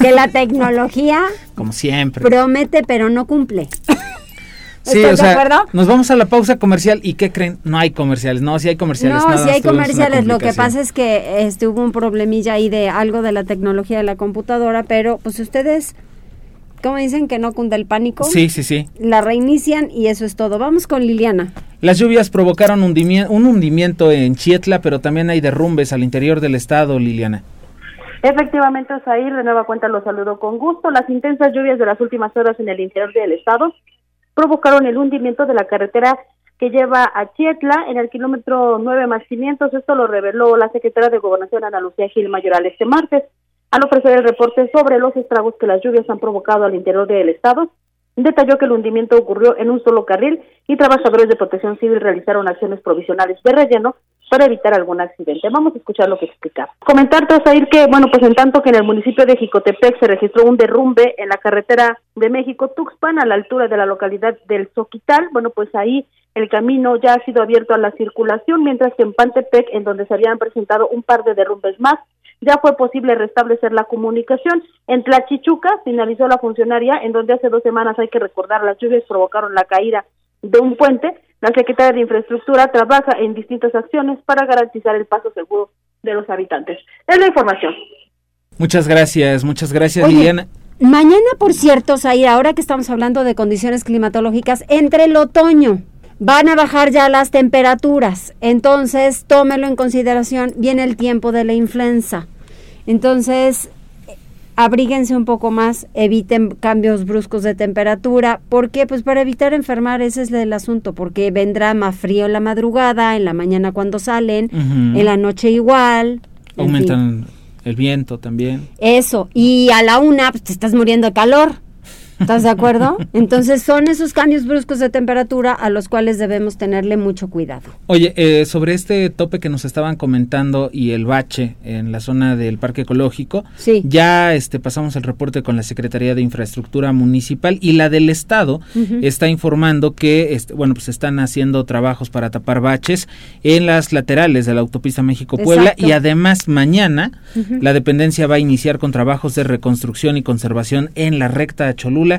Que la tecnología... Como siempre. Promete, pero no cumple. Sí, o sea, nos vamos a la pausa comercial y ¿qué creen? No hay comerciales, no, sí hay comerciales. No, sí hay comerciales, lo que pasa es que este, hubo un problemilla ahí de algo de la tecnología de la computadora, pero pues ustedes ¿cómo dicen que no cunda el pánico? Sí, sí, sí. La reinician y eso es todo. Vamos con Liliana. Las lluvias provocaron un hundimiento en Chietla, pero también hay derrumbes al interior del estado, Liliana. Efectivamente, Osair, de nueva cuenta lo saludo con gusto. Las intensas lluvias de las últimas horas en el interior del estado provocaron el hundimiento de la carretera que lleva a Chietla en el kilómetro 9 más 500. Esto lo reveló la secretaria de Gobernación Ana Lucía Gil Mayoral este martes al ofrecer el reporte sobre los estragos que las lluvias han provocado al interior del estado. Detalló que el hundimiento ocurrió en un solo carril y trabajadores de protección civil realizaron acciones provisionales de relleno para evitar algún accidente. Vamos a escuchar lo que explicaba. Comentar, ir que, bueno, pues en tanto que en el municipio de Jicotepec se registró un derrumbe en la carretera de México-Tuxpan a la altura de la localidad del Soquital, bueno, pues ahí el camino ya ha sido abierto a la circulación, mientras que en Pantepec, en donde se habían presentado un par de derrumbes más, ya fue posible restablecer la comunicación. En Tlachichuca finalizó la funcionaria, en donde hace dos semanas, hay que recordar, las lluvias provocaron la caída de un puente, la Secretaría de Infraestructura trabaja en distintas acciones para garantizar el paso seguro de los habitantes. Es la información. Muchas gracias, muchas gracias, Liliana. Mañana, por cierto, Zaira, ahora que estamos hablando de condiciones climatológicas, entre el otoño van a bajar ya las temperaturas. Entonces, tómelo en consideración, viene el tiempo de la influenza. Entonces, abríguense un poco más, eviten cambios bruscos de temperatura. ¿Por qué? Pues para evitar enfermar, ese es el asunto, porque vendrá más frío en la madrugada, en la mañana cuando salen, en la noche igual. Aumentan el viento también. Eso, y a la una pues, te estás muriendo de calor. ¿Estás de acuerdo? Entonces son esos cambios bruscos de temperatura a los cuales debemos tenerle mucho cuidado. Oye, eh, sobre este tope que nos estaban comentando y el bache en la zona del Parque Ecológico, sí. ya este, pasamos el reporte con la Secretaría de Infraestructura Municipal y la del Estado está informando que, este, bueno, pues están haciendo trabajos para tapar baches en las laterales de la autopista México-Puebla y además mañana la dependencia va a iniciar con trabajos de reconstrucción y conservación en la recta Cholula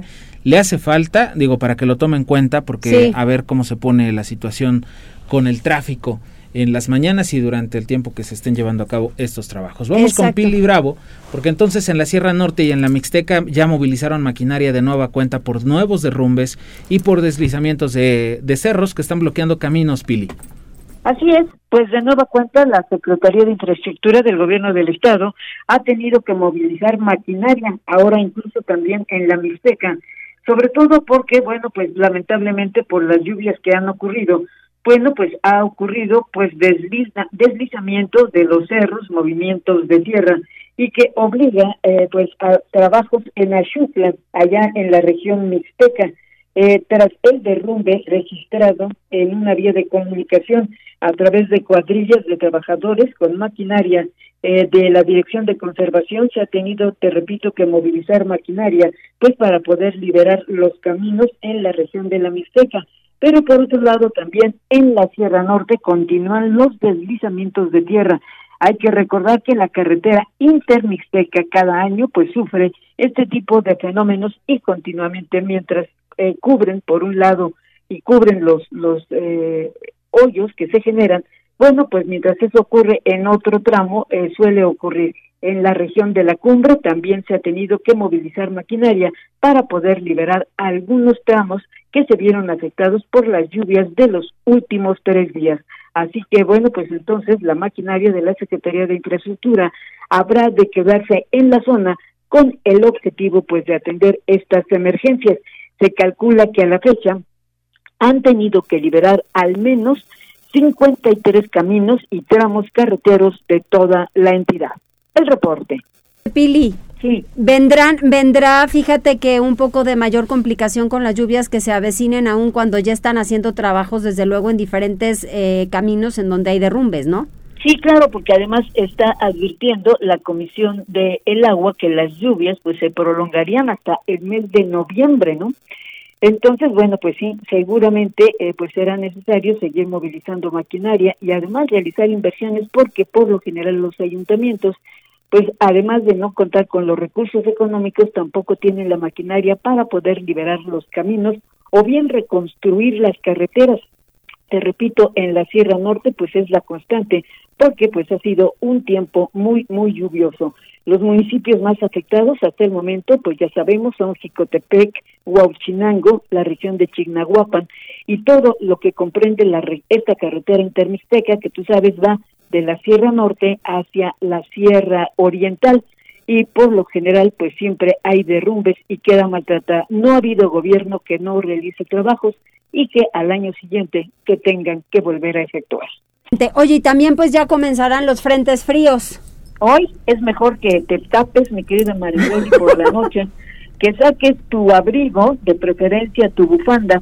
le hace falta, digo, para que lo tome en cuenta, porque a ver cómo se pone la situación con el tráfico en las mañanas y durante el tiempo que se estén llevando a cabo estos trabajos. Vamos con Pili Bravo, porque entonces en la Sierra Norte y en la Mixteca ya movilizaron maquinaria de nueva cuenta por nuevos derrumbes y por deslizamientos de, de cerros que están bloqueando caminos, Pili. Así es, pues de nueva cuenta la Secretaría de Infraestructura del Gobierno del Estado ha tenido que movilizar maquinaria, ahora incluso también en la Mixteca, sobre todo porque, bueno, pues lamentablemente por las lluvias que han ocurrido, bueno, pues ha ocurrido pues desliza, deslizamiento de los cerros, movimientos de tierra y que obliga eh, pues a trabajos en Axutla, allá en la región Mixteca, eh, tras el derrumbe registrado en una vía de comunicación a través de cuadrillas de trabajadores con maquinaria eh, de la Dirección de Conservación se ha tenido, te repito, que movilizar maquinaria pues para poder liberar los caminos en la región de la Mixteca. Pero por otro lado también en la Sierra Norte continúan los deslizamientos de tierra. Hay que recordar que la carretera intermixteca cada año pues sufre este tipo de fenómenos y continuamente mientras eh, cubren por un lado y cubren los los eh, hoyos que se generan bueno pues mientras eso ocurre en otro tramo eh, suele ocurrir en la región de la cumbre también se ha tenido que movilizar maquinaria para poder liberar algunos tramos que se vieron afectados por las lluvias de los últimos tres días. Así que bueno, pues entonces la maquinaria de la Secretaría de Infraestructura habrá de quedarse en la zona con el objetivo pues de atender estas emergencias se calcula que a la fecha han tenido que liberar al menos 53 caminos y tramos carreteros de toda la entidad. El reporte. Pili. Sí. Vendrán, vendrá, fíjate que un poco de mayor complicación con las lluvias que se avecinen aún cuando ya están haciendo trabajos, desde luego, en diferentes eh, caminos en donde hay derrumbes, ¿no? Sí, claro, porque además está advirtiendo la Comisión de el Agua que las lluvias pues se prolongarían hasta el mes de noviembre, ¿no? Entonces, bueno, pues sí, seguramente eh, pues será necesario seguir movilizando maquinaria y además realizar inversiones porque por lo general los ayuntamientos pues además de no contar con los recursos económicos, tampoco tienen la maquinaria para poder liberar los caminos o bien reconstruir las carreteras te repito, en la Sierra Norte pues es la constante, porque pues ha sido un tiempo muy, muy lluvioso. Los municipios más afectados hasta el momento, pues ya sabemos, son Jicotepec, Huauchinango, la región de Chignahuapan y todo lo que comprende la, esta carretera intermixteca que tú sabes va de la Sierra Norte hacia la Sierra Oriental y por lo general pues siempre hay derrumbes y queda maltratada. No ha habido gobierno que no realice trabajos y que al año siguiente que tengan que volver a efectuar. Oye, y también pues ya comenzarán los frentes fríos. Hoy es mejor que te tapes, mi querida Mariloli, por la noche, que saques tu abrigo, de preferencia tu bufanda,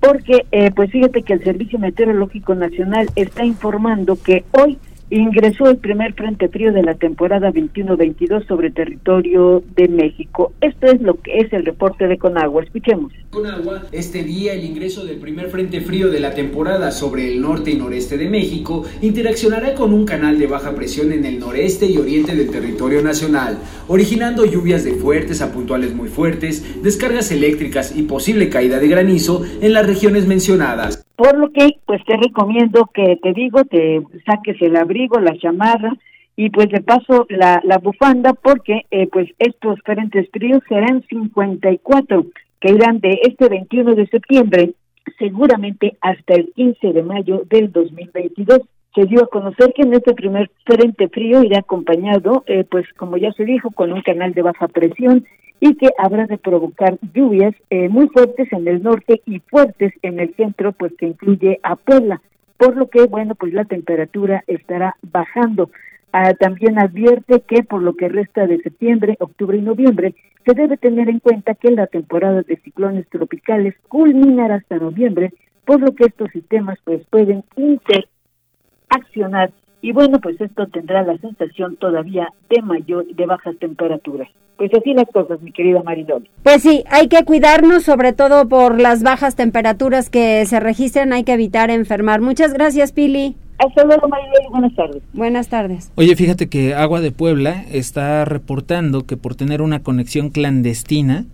porque eh, pues fíjate que el Servicio Meteorológico Nacional está informando que hoy ingresó el primer frente frío de la temporada 21-22 sobre territorio de México. Esto es lo que es el reporte de Conagua. Escuchemos. Conagua, este día el ingreso del primer frente frío de la temporada sobre el norte y noreste de México interaccionará con un canal de baja presión en el noreste y oriente del territorio nacional, originando lluvias de fuertes a puntuales muy fuertes, descargas eléctricas y posible caída de granizo en las regiones mencionadas. Por lo que, pues te recomiendo que te digo, te saques el abrigo, la chamarra y pues de paso la, la bufanda porque eh, pues estos frentes fríos serán 54 que irán de este 21 de septiembre seguramente hasta el 15 de mayo del 2022 se dio a conocer que en este primer frente frío irá acompañado, eh, pues como ya se dijo, con un canal de baja presión y que habrá de provocar lluvias eh, muy fuertes en el norte y fuertes en el centro, pues que incluye a Puebla, por lo que, bueno, pues la temperatura estará bajando. Ah, también advierte que por lo que resta de septiembre, octubre y noviembre, se debe tener en cuenta que la temporada de ciclones tropicales culminará hasta noviembre, por lo que estos sistemas pues pueden interaccionar y bueno, pues esto tendrá la sensación todavía de mayor, de bajas temperaturas. Pues así las cosas, mi querida Maridol. Pues sí, hay que cuidarnos, sobre todo por las bajas temperaturas que se registran, hay que evitar enfermar. Muchas gracias, Pili. Hasta luego, Maridol, buenas tardes. Buenas tardes. Oye, fíjate que Agua de Puebla está reportando que por tener una conexión clandestina,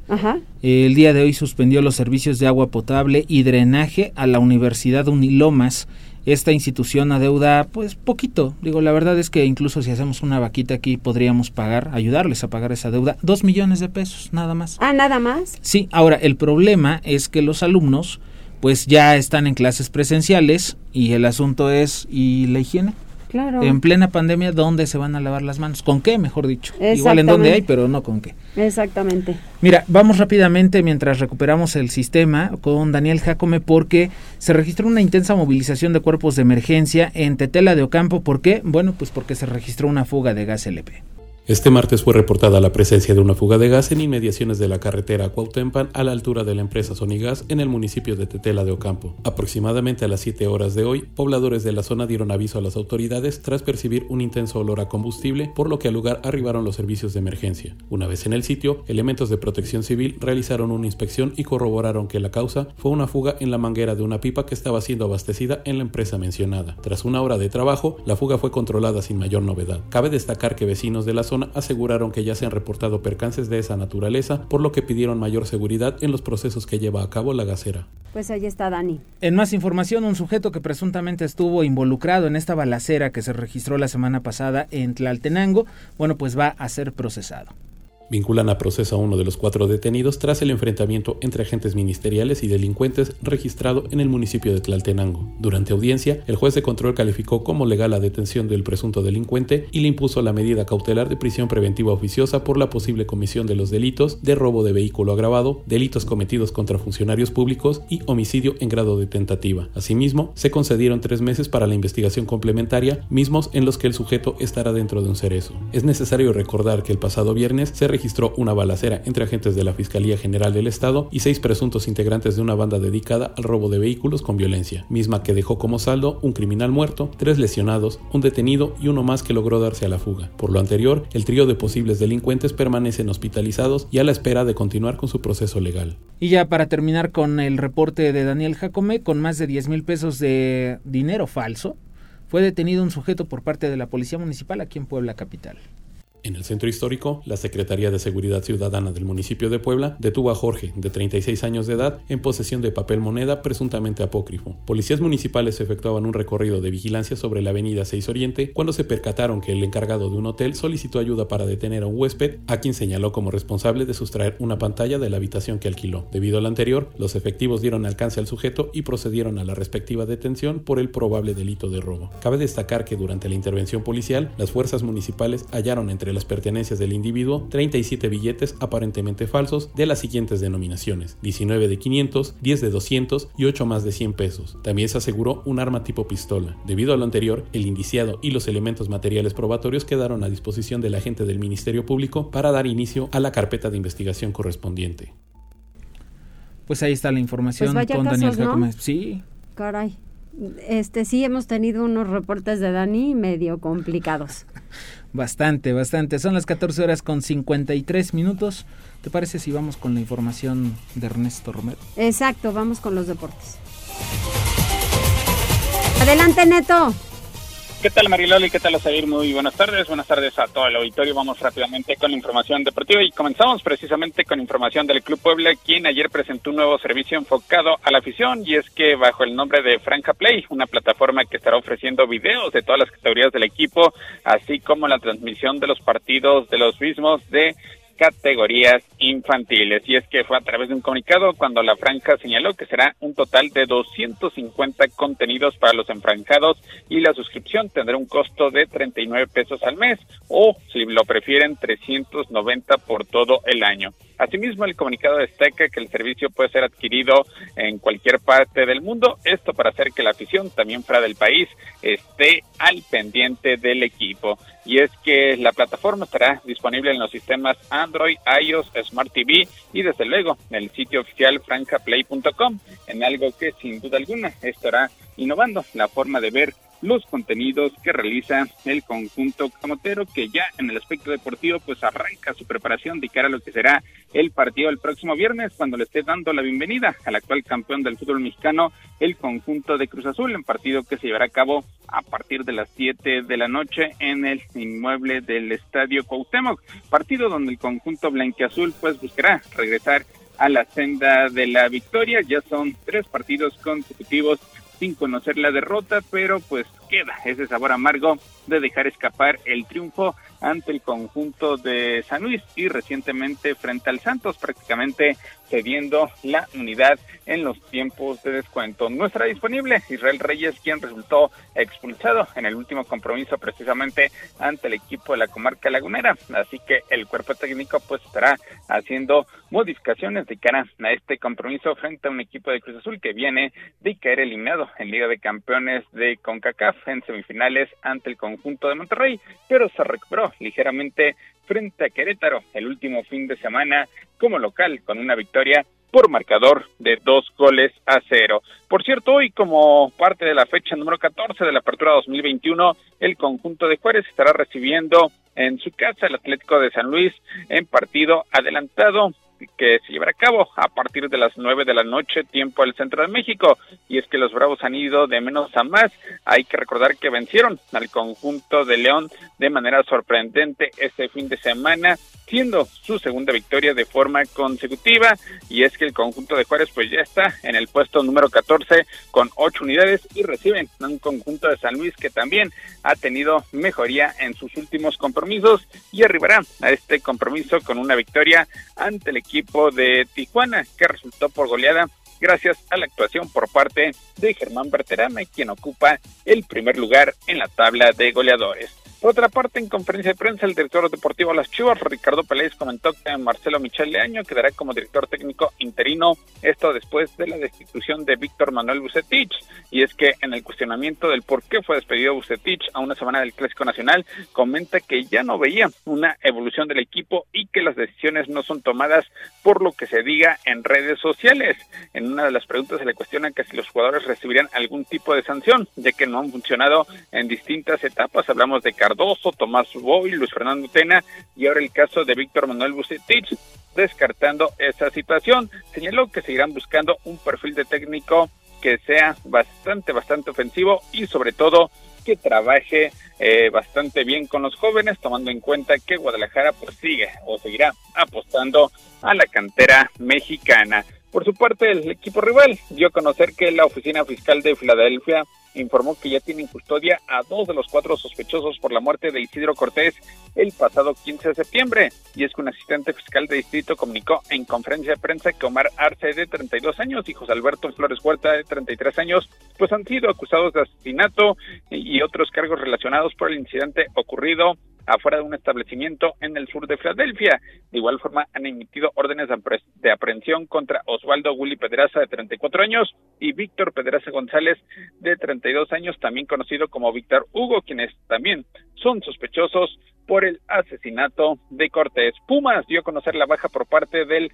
el día de hoy suspendió los servicios de agua potable y drenaje a la Universidad Unilomas esta institución adeuda pues poquito. Digo, la verdad es que incluso si hacemos una vaquita aquí podríamos pagar, ayudarles a pagar esa deuda, dos millones de pesos, nada más. Ah, nada más. Sí, ahora el problema es que los alumnos pues ya están en clases presenciales y el asunto es, ¿y la higiene? En plena pandemia, ¿dónde se van a lavar las manos? ¿Con qué, mejor dicho? Igual en dónde hay, pero no con qué. Exactamente. Mira, vamos rápidamente mientras recuperamos el sistema con Daniel Jacome porque se registró una intensa movilización de cuerpos de emergencia en Tetela de Ocampo. ¿Por qué? Bueno, pues porque se registró una fuga de gas LP. Este martes fue reportada la presencia de una fuga de gas en inmediaciones de la carretera Cuautempan a la altura de la empresa Sonigas en el municipio de Tetela de Ocampo. Aproximadamente a las 7 horas de hoy, pobladores de la zona dieron aviso a las autoridades tras percibir un intenso olor a combustible, por lo que al lugar arribaron los servicios de emergencia. Una vez en el sitio, elementos de protección civil realizaron una inspección y corroboraron que la causa fue una fuga en la manguera de una pipa que estaba siendo abastecida en la empresa mencionada. Tras una hora de trabajo, la fuga fue controlada sin mayor novedad. Cabe destacar que vecinos de la zona aseguraron que ya se han reportado percances de esa naturaleza, por lo que pidieron mayor seguridad en los procesos que lleva a cabo la gasera. Pues ahí está Dani. En más información, un sujeto que presuntamente estuvo involucrado en esta balacera que se registró la semana pasada en Tlaltenango, bueno, pues va a ser procesado. Vinculan a proceso a uno de los cuatro detenidos tras el enfrentamiento entre agentes ministeriales y delincuentes registrado en el municipio de Tlaltenango. Durante audiencia, el juez de control calificó como legal la detención del presunto delincuente y le impuso la medida cautelar de prisión preventiva oficiosa por la posible comisión de los delitos de robo de vehículo agravado, delitos cometidos contra funcionarios públicos y homicidio en grado de tentativa. Asimismo, se concedieron tres meses para la investigación complementaria, mismos en los que el sujeto estará dentro de un cerezo. Es necesario recordar que el pasado viernes se registró una balacera entre agentes de la Fiscalía General del Estado y seis presuntos integrantes de una banda dedicada al robo de vehículos con violencia, misma que dejó como saldo un criminal muerto, tres lesionados, un detenido y uno más que logró darse a la fuga. Por lo anterior, el trío de posibles delincuentes permanecen hospitalizados y a la espera de continuar con su proceso legal. Y ya para terminar con el reporte de Daniel Jacome, con más de 10 mil pesos de dinero falso, fue detenido un sujeto por parte de la Policía Municipal aquí en Puebla Capital. En el centro histórico, la Secretaría de Seguridad Ciudadana del municipio de Puebla detuvo a Jorge, de 36 años de edad, en posesión de papel moneda presuntamente apócrifo. Policías municipales efectuaban un recorrido de vigilancia sobre la avenida 6 Oriente cuando se percataron que el encargado de un hotel solicitó ayuda para detener a un huésped a quien señaló como responsable de sustraer una pantalla de la habitación que alquiló. Debido al anterior, los efectivos dieron alcance al sujeto y procedieron a la respectiva detención por el probable delito de robo. Cabe destacar que durante la intervención policial, las fuerzas municipales hallaron entre las pertenencias del individuo 37 billetes aparentemente falsos de las siguientes denominaciones, 19 de 500, 10 de 200 y 8 más de 100 pesos. También se aseguró un arma tipo pistola. Debido a lo anterior, el indiciado y los elementos materiales probatorios quedaron a disposición del agente del Ministerio Público para dar inicio a la carpeta de investigación correspondiente. Pues ahí está la información Pues con vaya Daniel casos, ¿no? Sí, Caray. Este sí hemos tenido unos reportes de Dani medio complicados. bastante, bastante. Son las 14 horas con 53 minutos. ¿Te parece si vamos con la información de Ernesto Romero? Exacto, vamos con los deportes. Adelante, Neto. ¿Qué tal Mariloli? ¿Qué tal Osair? Muy buenas tardes. Buenas tardes a todo el auditorio. Vamos rápidamente con la información deportiva y comenzamos precisamente con información del Club Puebla, quien ayer presentó un nuevo servicio enfocado a la afición y es que bajo el nombre de Franja Play, una plataforma que estará ofreciendo videos de todas las categorías del equipo, así como la transmisión de los partidos de los mismos de categorías infantiles. Y es que fue a través de un comunicado cuando la franja señaló que será un total de 250 contenidos para los enfranjados y la suscripción tendrá un costo de 39 pesos al mes o, si lo prefieren, 390 por todo el año. Asimismo, el comunicado destaca que el servicio puede ser adquirido en cualquier parte del mundo, esto para hacer que la afición también fuera del país esté al pendiente del equipo. Y es que la plataforma estará disponible en los sistemas Android, iOS, Smart TV y desde luego en el sitio oficial francaplay.com, en algo que sin duda alguna estará innovando la forma de ver los contenidos que realiza el conjunto camotero que ya en el aspecto deportivo pues arranca su preparación de cara a lo que será el partido el próximo viernes cuando le esté dando la bienvenida al actual campeón del fútbol mexicano el conjunto de Cruz Azul en partido que se llevará a cabo a partir de las 7 de la noche en el inmueble del Estadio Cuauhtémoc partido donde el conjunto blanquiazul pues buscará regresar a la senda de la victoria. Ya son tres partidos consecutivos sin conocer la derrota, pero pues queda ese sabor amargo de dejar escapar el triunfo ante el conjunto de San Luis y recientemente frente al Santos, prácticamente cediendo la unidad en los tiempos de descuento. No estará disponible Israel Reyes, quien resultó expulsado en el último compromiso precisamente ante el equipo de la comarca lagunera, así que el cuerpo técnico pues estará haciendo modificaciones de cara a este compromiso frente a un equipo de Cruz Azul que viene de caer eliminado en Liga de Campeones de CONCACAF en semifinales ante el conjunto de Monterrey, pero se recuperó ligeramente frente a Querétaro el último fin de semana como local con una victoria por marcador de dos goles a cero. Por cierto, hoy como parte de la fecha número 14 de la apertura 2021, el conjunto de Juárez estará recibiendo en su casa el Atlético de San Luis en partido adelantado que se llevará a cabo a partir de las nueve de la noche, tiempo del centro de México. Y es que los Bravos han ido de menos a más. Hay que recordar que vencieron al conjunto de León de manera sorprendente este fin de semana, siendo su segunda victoria de forma consecutiva. Y es que el conjunto de Juárez, pues ya está en el puesto número 14 con ocho unidades y reciben a un conjunto de San Luis que también ha tenido mejoría en sus últimos compromisos y arribará a este compromiso con una victoria ante el equipo de Tijuana, que resultó por goleada gracias a la actuación por parte de Germán Berterame, quien ocupa el primer lugar en la tabla de goleadores. Por otra parte, en conferencia de prensa, el director deportivo de las Chivas, Ricardo Peláez, comentó que Marcelo Michel Leaño quedará como director técnico interino, esto después de la destitución de Víctor Manuel Bucetich. Y es que en el cuestionamiento del por qué fue despedido Bucetich a una semana del Clásico Nacional, comenta que ya no veía una evolución del equipo y que las decisiones no son tomadas por lo que se diga en redes sociales. En una de las preguntas se le cuestiona que si los jugadores recibirían algún tipo de sanción, ya que no han funcionado en distintas etapas. Hablamos de Cardoso, Tomás Boy, Luis Fernando Tena y ahora el caso de Víctor Manuel Bucetich. Descartando esa situación, señaló que seguirán buscando un perfil de técnico que sea bastante, bastante ofensivo y sobre todo que trabaje eh, bastante bien con los jóvenes, tomando en cuenta que Guadalajara pues sigue o seguirá apostando a la cantera mexicana. Por su parte, el equipo rival dio a conocer que la Oficina Fiscal de Filadelfia informó que ya tienen custodia a dos de los cuatro sospechosos por la muerte de Isidro Cortés el pasado 15 de septiembre. Y es que un asistente fiscal de distrito comunicó en conferencia de prensa que Omar Arce, de 32 años, y José Alberto Flores Huerta, de 33 años, pues han sido acusados de asesinato y otros cargos relacionados por el incidente ocurrido afuera de un establecimiento en el sur de Filadelfia. De igual forma, han emitido órdenes de aprehensión contra Osvaldo Willy Pedraza, de 34 años, y Víctor Pedraza González, de 32 años, también conocido como Víctor Hugo, quienes también son sospechosos por el asesinato de Cortés. Pumas dio a conocer la baja por parte del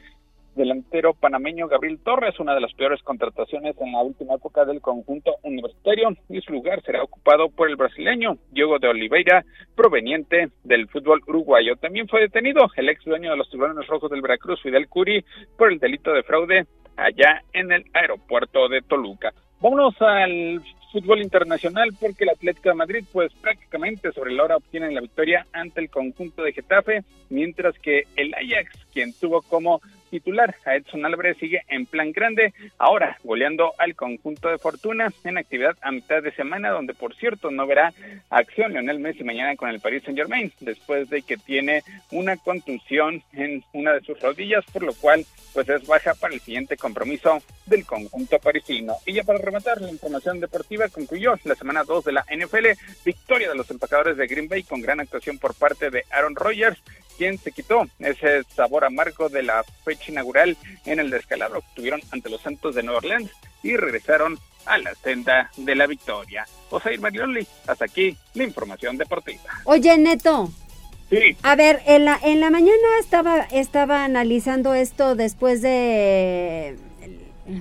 delantero panameño Gabriel Torres, una de las peores contrataciones en la última época del conjunto universitario, y su lugar será ocupado por el brasileño Diego de Oliveira, proveniente del fútbol uruguayo. También fue detenido el ex dueño de los tiburones rojos del Veracruz, Fidel Curi, por el delito de fraude allá en el aeropuerto de Toluca. Vámonos al fútbol internacional porque el Atlético de Madrid pues prácticamente sobre la hora obtiene la victoria ante el conjunto de Getafe, mientras que el Ajax, quien tuvo como titular. Edson Álvarez sigue en plan grande, ahora goleando al conjunto de Fortuna en actividad a mitad de semana, donde por cierto no verá acción Lionel Messi mañana con el Paris Saint Germain, después de que tiene una contusión en una de sus rodillas, por lo cual pues es baja para el siguiente compromiso del conjunto parisino. Y ya para rematar, la información deportiva concluyó la semana 2 de la NFL, victoria de los empacadores de Green Bay con gran actuación por parte de Aaron Rodgers, quien se quitó ese sabor amargo de la fecha inaugural en el descalabro que tuvieron ante los Santos de Nueva Orleans y regresaron a la senda de la victoria. Osair Marioli, hasta aquí la información deportiva. Oye, Neto. Sí. A ver, en la, en la mañana estaba, estaba analizando esto después de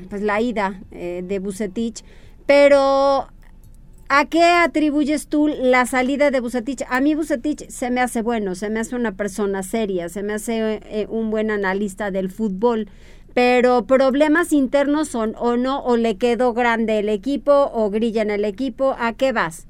pues, la ida eh, de Bucetich, pero ¿A qué atribuyes tú la salida de Bucetich? A mí Bucetich se me hace bueno, se me hace una persona seria, se me hace eh, un buen analista del fútbol, pero problemas internos son o no, o le quedó grande el equipo, o grilla en el equipo, ¿a qué vas?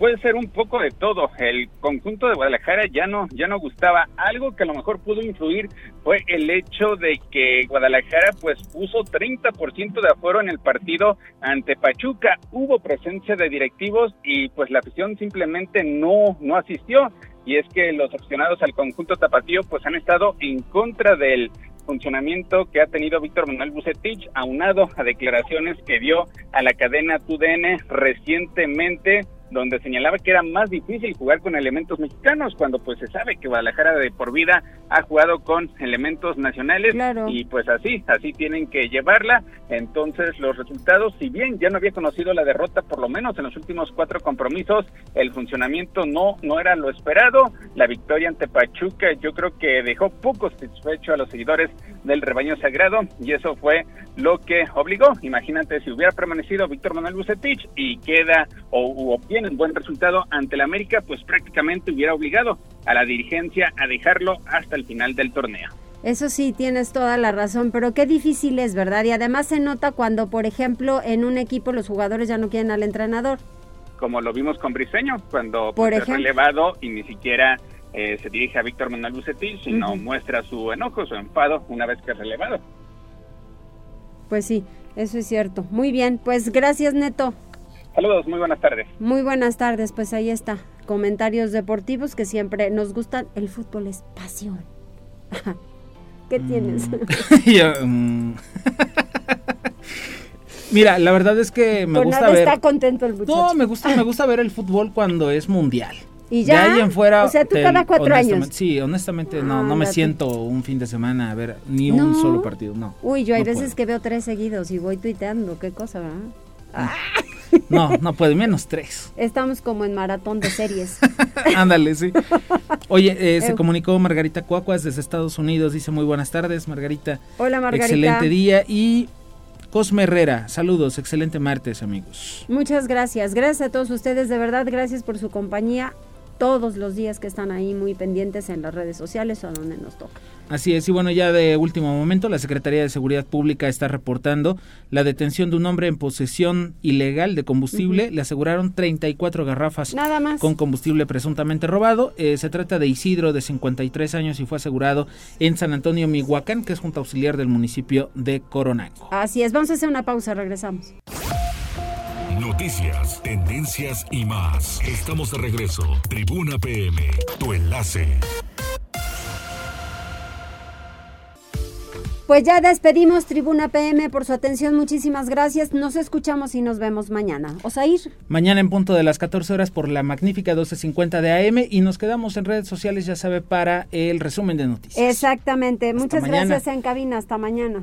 Puede ser un poco de todo. El conjunto de Guadalajara ya no, ya no gustaba. Algo que a lo mejor pudo influir fue el hecho de que Guadalajara pues puso 30% de aforo en el partido ante Pachuca. Hubo presencia de directivos y pues la afición simplemente no, no asistió. Y es que los aficionados al conjunto tapatío pues han estado en contra del funcionamiento que ha tenido Víctor Manuel Bucetich, aunado a declaraciones que dio a la cadena TUDN recientemente donde señalaba que era más difícil jugar con elementos mexicanos cuando pues se sabe que Guadalajara de por vida ha jugado con elementos nacionales y pues así, así tienen que llevarla. Entonces los resultados, si bien ya no había conocido la derrota por lo menos en los últimos cuatro compromisos, el funcionamiento no, no era lo esperado. La victoria ante Pachuca yo creo que dejó poco satisfecho a los seguidores del rebaño sagrado y eso fue lo que obligó. Imagínate si hubiera permanecido Víctor Manuel Bucetich y queda o obtiene un buen resultado ante el América, pues prácticamente hubiera obligado a la dirigencia a dejarlo hasta el final del torneo. Eso sí, tienes toda la razón, pero qué difícil es, ¿verdad? Y además se nota cuando, por ejemplo, en un equipo los jugadores ya no quieren al entrenador. Como lo vimos con Briseño, cuando por pues, relevado y ni siquiera eh, se dirige a Víctor Manuel Bucetil, sino muestra su enojo, su enfado una vez que es relevado. Pues sí, eso es cierto. Muy bien, pues gracias Neto. Saludos, muy buenas tardes. Muy buenas tardes, pues ahí está. Comentarios deportivos que siempre nos gustan. El fútbol es pasión. ¿Qué mm. tienes? Mm. Mira, la verdad es que me gusta ver. está contento el muchacho. No, me gusta, me gusta ver el fútbol cuando es mundial. Y ya. en fuera. O sea, tú cada cuatro años. Sí, honestamente no, no me siento un fin de semana a ver ni un solo partido, no. Uy, yo hay veces que veo tres seguidos y voy tuiteando, qué cosa, ¿verdad? Ah. No, no puede, menos tres. Estamos como en maratón de series. Ándale, sí. Oye, eh, se comunicó Margarita Cuacuas desde Estados Unidos. Dice muy buenas tardes, Margarita. Hola, Margarita. Excelente día. Y Cosme Herrera, saludos, excelente martes, amigos. Muchas gracias. Gracias a todos ustedes, de verdad, gracias por su compañía. Todos los días que están ahí muy pendientes en las redes sociales o a donde nos toca. Así es, y bueno, ya de último momento, la Secretaría de Seguridad Pública está reportando la detención de un hombre en posesión ilegal de combustible. Le aseguraron 34 garrafas Nada más. con combustible presuntamente robado. Eh, se trata de Isidro, de 53 años, y fue asegurado en San Antonio, Mihuacán, que es junta auxiliar del municipio de Coronango. Así es, vamos a hacer una pausa, regresamos. Noticias, tendencias y más. Estamos de regreso. Tribuna PM, tu enlace. Pues ya despedimos Tribuna PM por su atención, muchísimas gracias. Nos escuchamos y nos vemos mañana. Osair. Mañana en punto de las 14 horas por la magnífica 1250 de AM y nos quedamos en redes sociales, ya sabe, para el resumen de noticias. Exactamente. Muchas mañana. gracias en cabina. Hasta mañana.